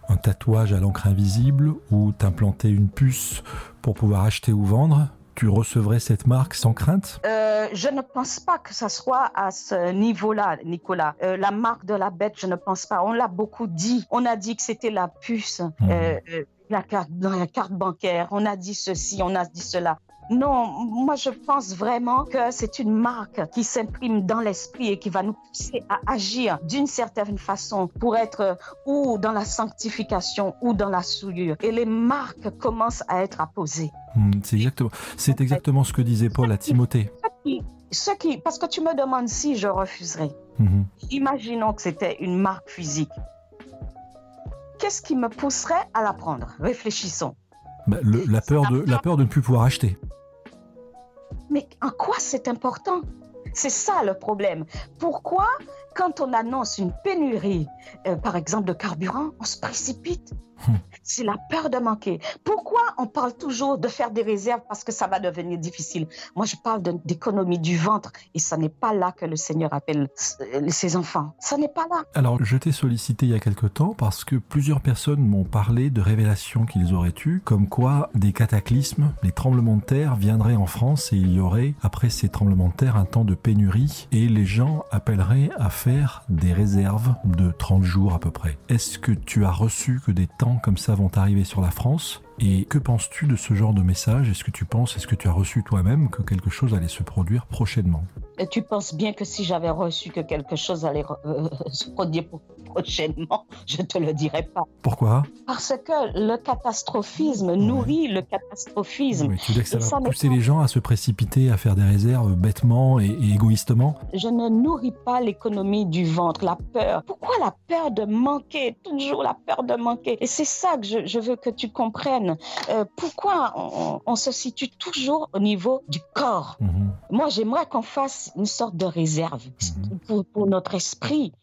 un tatouage à l'encre invisible ou t'implanter une puce pour pouvoir acheter ou vendre, tu recevrais cette marque sans crainte? Euh, Je ne pense pas que ça soit à ce niveau-là, Nicolas. Euh, la marque de la bête, je ne pense pas. On l'a beaucoup dit. On a dit que c'était la puce. Mmh. Euh, la carte, dans la carte bancaire, on a dit ceci, on a dit cela. Non, moi je pense vraiment que c'est une marque qui s'imprime dans l'esprit et qui va nous pousser à agir d'une certaine façon pour être ou dans la sanctification ou dans la souillure. Et les marques commencent à être apposées. Hmm, c'est exactement, c'est exactement ce que disait Paul à Timothée. Ce qui, parce que tu me demandes si je refuserais. Mhm. Imaginons que c'était une marque physique. Qu'est-ce qui me pousserait à la prendre? Réfléchissons. Bah, la, peur de, la peur de ne plus pouvoir acheter. Mais en quoi c'est important? C'est ça le problème. Pourquoi, quand on annonce une pénurie, euh, par exemple de carburant, on se précipite Hmm. C'est la peur de manquer. Pourquoi on parle toujours de faire des réserves parce que ça va devenir difficile? Moi, je parle d'économie du ventre et ce n'est pas là que le Seigneur appelle euh, ses enfants. Ce n'est pas là. Alors, je t'ai sollicité il y a quelque temps parce que plusieurs personnes m'ont parlé de révélations qu'ils auraient eues, comme quoi des cataclysmes, les tremblements de terre viendraient en France et il y aurait, après ces tremblements de terre, un temps de pénurie et les gens appelleraient à faire des réserves de 30 jours à peu près. Est-ce que tu as reçu que des temps comme ça vont arriver sur la France? Et que penses-tu de ce genre de message? Est-ce que tu penses, est-ce que tu as reçu toi-même que quelque chose allait se produire prochainement? Et Tu penses bien que si j'avais reçu que quelque chose allait euh, se produire prochainement, je ne te le dirais pas. Pourquoi? Parce que le catastrophisme nourrit le catastrophisme. tu dis que ça va pousser les gens à se précipiter, à faire des réserves bêtement et, et égoïstement Je ne nourris pas l'économie du ventre, la peur. Pourquoi la peur de manquer? Toujours la peur de manquer. Et c'est ça que je, je veux que tu comprennes euh, pourquoi on, se situe toujours au niveau du corps? Mhm. Moi, j'aimerais qu'on fasse une sorte de réserve mhm. pour, notre esprit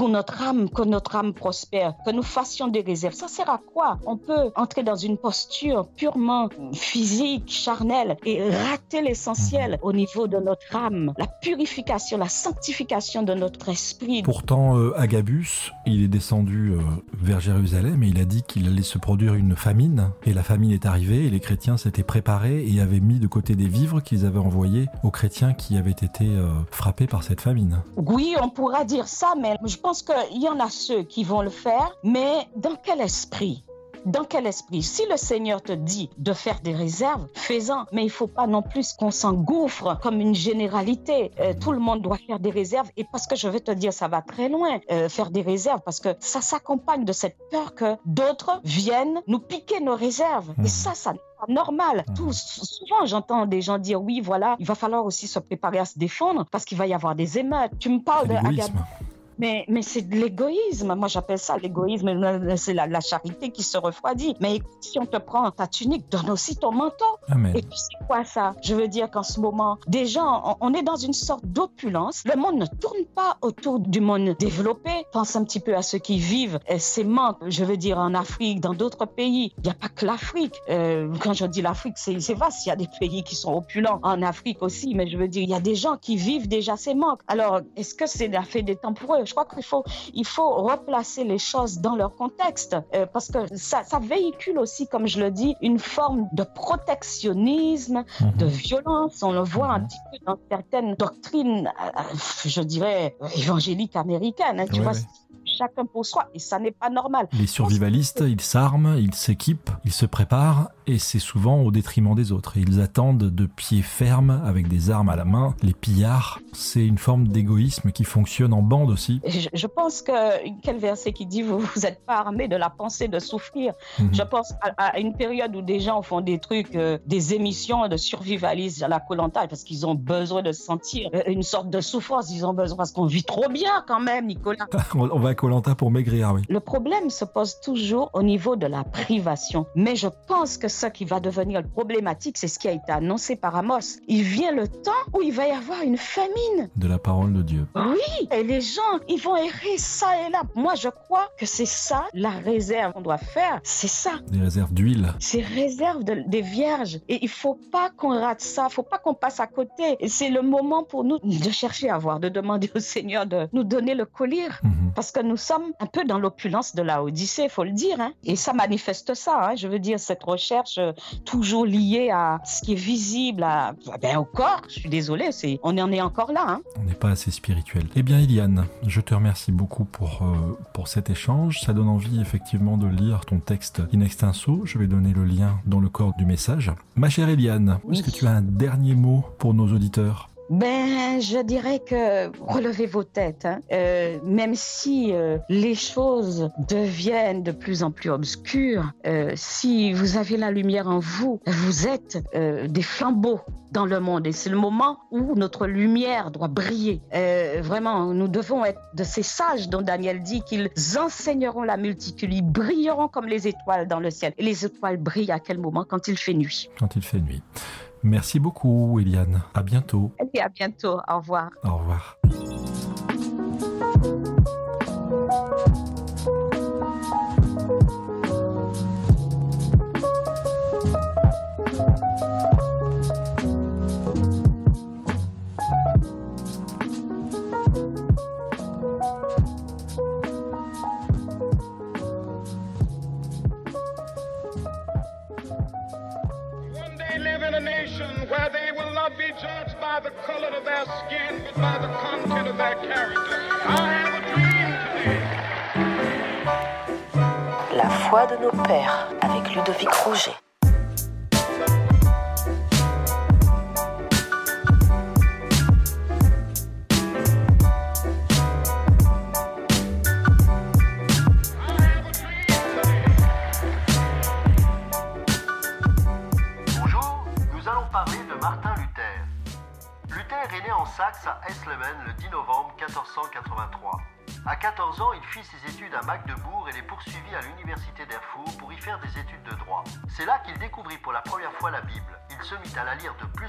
pour notre âme, que notre âme prospère, que nous fassions des réserves. Ça sert à quoi? On peut entrer dans une posture purement physique, charnelle, et rater l'essentiel au niveau de notre âme, la purification, la sanctification de notre esprit. Pourtant, euh, Agabus, il est descendu euh, vers Jérusalem et il a dit qu'il allait se produire une famine. Et la famine est arrivée et les chrétiens s'étaient préparés et avaient mis de côté des vivres qu'ils avaient envoyés aux chrétiens qui avaient été euh, frappés par cette famine. Oui, on pourra dire ça, mais je je pense qu'il y en a ceux qui vont le faire, mais dans quel esprit? Dans quel esprit? Si le Seigneur te dit de faire des réserves, fais-en. Mais il ne faut pas non plus qu'on s'engouffre comme une généralité. Euh, tout le monde doit faire des réserves. Et parce que je vais te dire, ça va très loin, euh, faire des réserves, parce que ça s'accompagne de cette peur que d'autres viennent nous piquer nos réserves. Et ça, ça n'est pas normal. Tout, souvent, j'entends des gens dire, oui, voilà, il va falloir aussi se préparer à se défendre parce qu'il va y avoir des émeutes. Tu me parles de... Mais, mais c'est de l'égoïsme. Moi, j'appelle ça l'égoïsme. C'est la, charité qui se refroidit. Mais si on te prend ta tunique, donne aussi ton manteau. Et puis, c'est quoi ça? Je veux dire qu'en ce moment, des gens, on, est dans une sorte d'opulence. Le monde ne tourne pas autour du monde développé. Pense un petit peu à ceux qui vivent ces manques. Je veux dire, en Afrique, dans d'autres pays. Il n'y a pas que l'Afrique. Euh, quand je dis l'Afrique, c'est vaste. Il y a des pays qui sont opulents en Afrique aussi. Mais je veux dire, il y a des gens qui vivent déjà ces manques. Alors, est-ce que c'est la fait des temps pour eux je crois qu'il faut, il faut replacer les choses dans leur contexte euh, parce que ça, ça, véhicule aussi, comme je le dis, une forme de protectionnisme, mhm. de violence. On le voit un mhm. petit peu dans certaines doctrines, euh, je dirais, évangéliques américaines. Hein, tu vois, chacun pour soi, et ça n'est pas normal. Les survivalistes, ils s'arment, ils s'équipent, ils se préparent, et c'est souvent au détriment des autres. Ils attendent de pied ferme, avec des armes à la main, les pillards. C'est une forme d'égoïsme qui fonctionne en bande aussi. Je, je pense que quel verset qui dit vous vous êtes pas armé de la pensée de souffrir. Mhm. Je pense à, à une période où des gens font des trucs, euh, des émissions de survivalisme à la Colanta parce qu'ils ont besoin de sentir une sorte de souffrance. Ils ont besoin parce qu'on vit trop bien quand même, Nicolas. On va à Colanta pour maigrir, oui. Le problème se pose toujours au niveau de la privation. Mais je pense que ce qui va devenir problématique, c'est ce qui a été annoncé par Amos. Il vient le temps où il va y avoir une famine. De la parole de Dieu. Oui, et les gens, ils vont errer ça et là. Moi, je crois que c'est ça la réserve qu'on doit faire. C'est ça. Des réserves d'huile. C'est réserve de- des vierges. Et il faut pas qu'on rate ça. Il faut pas qu'on passe à côté. Et c'est le moment pour nous de chercher à voir, de demander au Seigneur de nous donner le collier. Mhm. Parce que nous sommes un peu dans l'opulence de la Odyssée, il faut le dire. hein. Et ça manifeste ça. hein. Je veux dire, cette recherche euh, toujours liée à ce qui est visible, à, ben, au corps. Je suis désolée, c'est, on en est encore là. hein. On n'est pas assez spirituel. Eh bien, Eliane, je te remercie beaucoup pour, euh, pour cet échange. Ça donne envie, effectivement, de lire ton texte in extenso. Je vais donner le lien dans le corps du message. Ma chère Eliane, est-ce que tu as un dernier mot pour nos auditeurs? Ben, je dirais que relevez vos têtes, hein. Euh, même si euh, les choses deviennent de plus en plus obscures. euh, si vous avez la lumière en vous, vous êtes des flambeaux dans le monde et c'est le moment où notre lumière doit briller. Vraiment, nous devons être de ces sages dont Daniel dit qu'ils enseigneront la multitude, ils brilleront comme les étoiles dans le ciel. Et les étoiles brillent à quel moment? Quand il fait nuit. quand il fait nuit Merci beaucoup, Eliane. À bientôt. Et à bientôt. Au revoir. Au revoir. Foi de nos pères avec Ludovic Rouget.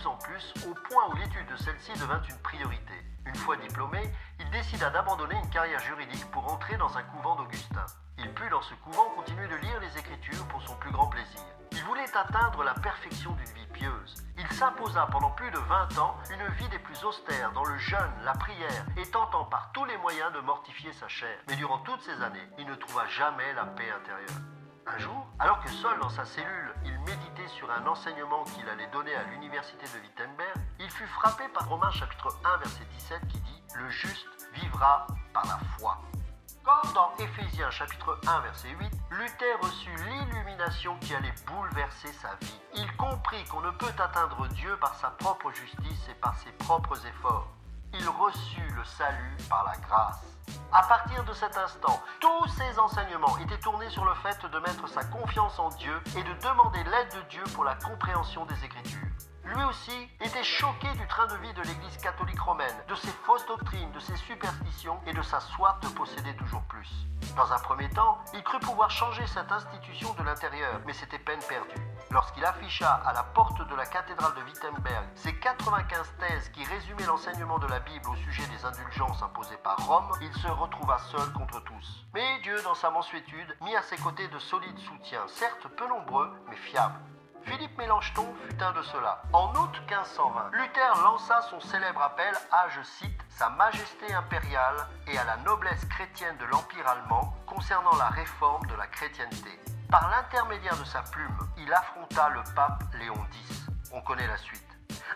En plus au point où l'étude de celle-ci devint une priorité. Une fois diplômé, il décida d'abandonner une carrière juridique pour entrer dans un couvent d'Augustins. Il put dans ce couvent continuer de lire les Écritures pour son plus grand plaisir. Il voulait atteindre la perfection d'une vie pieuse. Il s'imposa pendant plus de 20 ans une vie des plus austères dans le jeûne, la prière et tentant par tous les moyens de mortifier sa chair. Mais durant toutes ces années, il ne trouva jamais la paix intérieure. Un jour, alors que seul dans sa cellule, il méditait sur un enseignement qu'il allait donner à l'université de Wittenberg, il fut frappé par Romains chapitre 1 verset 17 qui dit ⁇ Le juste vivra par la foi ⁇ comme dans Éphésiens chapitre 1 verset 8, Luther reçut l'illumination qui allait bouleverser sa vie. Il comprit qu'on ne peut atteindre Dieu par sa propre justice et par ses propres efforts. Il reçut le salut par la grâce. À partir de cet instant, tous ses enseignements étaient tournés sur le fait de mettre sa confiance en Dieu et de demander l'aide de Dieu pour la compréhension des Écritures. Lui aussi était choqué du train de vie de l'Église catholique romaine, de ses fausses doctrines, de ses superstitions et de sa soif de posséder toujours plus. Dans un premier temps, il crut pouvoir changer cette institution de l'intérieur, mais c'était peine perdue. Lorsqu'il afficha à la porte de la cathédrale de Wittenberg ses 95 thèses qui résumaient l'enseignement de la Bible au sujet des indulgences imposées par Rome, il se retrouva seul contre tous. Mais Dieu, dans sa mansuétude, mit à ses côtés de solides soutiens, certes peu nombreux, mais fiables. Philippe Mélenchon fut un de ceux-là. En août 1520, Luther lança son célèbre appel à, je cite, Sa Majesté impériale et à la noblesse chrétienne de l'Empire allemand concernant la réforme de la chrétienté. Par l'intermédiaire de sa plume, il affronta le pape Léon X. On connaît la suite.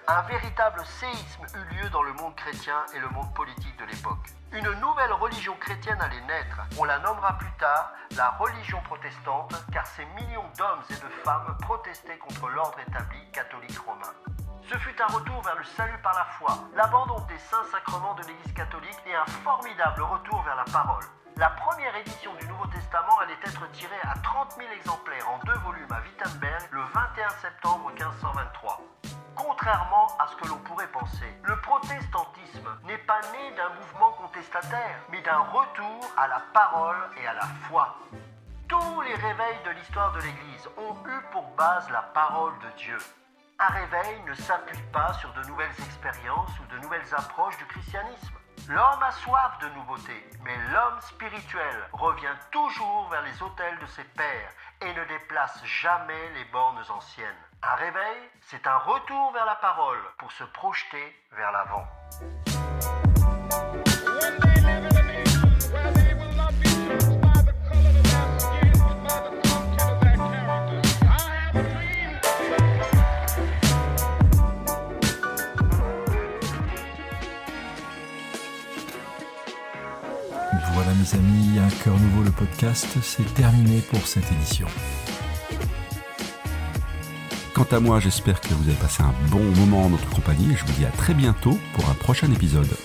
Un véritable séisme eut lieu dans le monde chrétien et le monde politique de l'époque. Une nouvelle religion chrétienne allait naître. On la nommera plus tard la religion protestante, car ces millions d'hommes et de femmes protestaient contre l'ordre établi catholique romain. Ce fut un retour vers le salut par la foi, l'abandon des saints sacrements de l'Église catholique et un formidable retour vers la parole. La première édition du Nouveau Testament allait être tirée à 30 000 exemplaires en deux volumes à Wittenberg le 21 septembre 1523. Contrairement à ce que l'on pourrait penser, le protestantisme n'est pas né d'un mouvement contestataire, mais d'un retour à la parole et à la foi. Tous les réveils de l'histoire de l'Église ont eu pour base la parole de Dieu. Un réveil ne s'appuie pas sur de nouvelles expériences ou de nouvelles approches du christianisme. L'homme a soif de nouveautés, mais l'homme spirituel revient toujours vers les autels de ses pères et ne déplace jamais les bornes anciennes. Un réveil, c'est un retour vers la parole pour se projeter vers l'avant. Mes amis, un cœur nouveau le podcast, c'est terminé pour cette édition. Quant à moi, j'espère que vous avez passé un bon moment en notre compagnie et je vous dis à très bientôt pour un prochain épisode.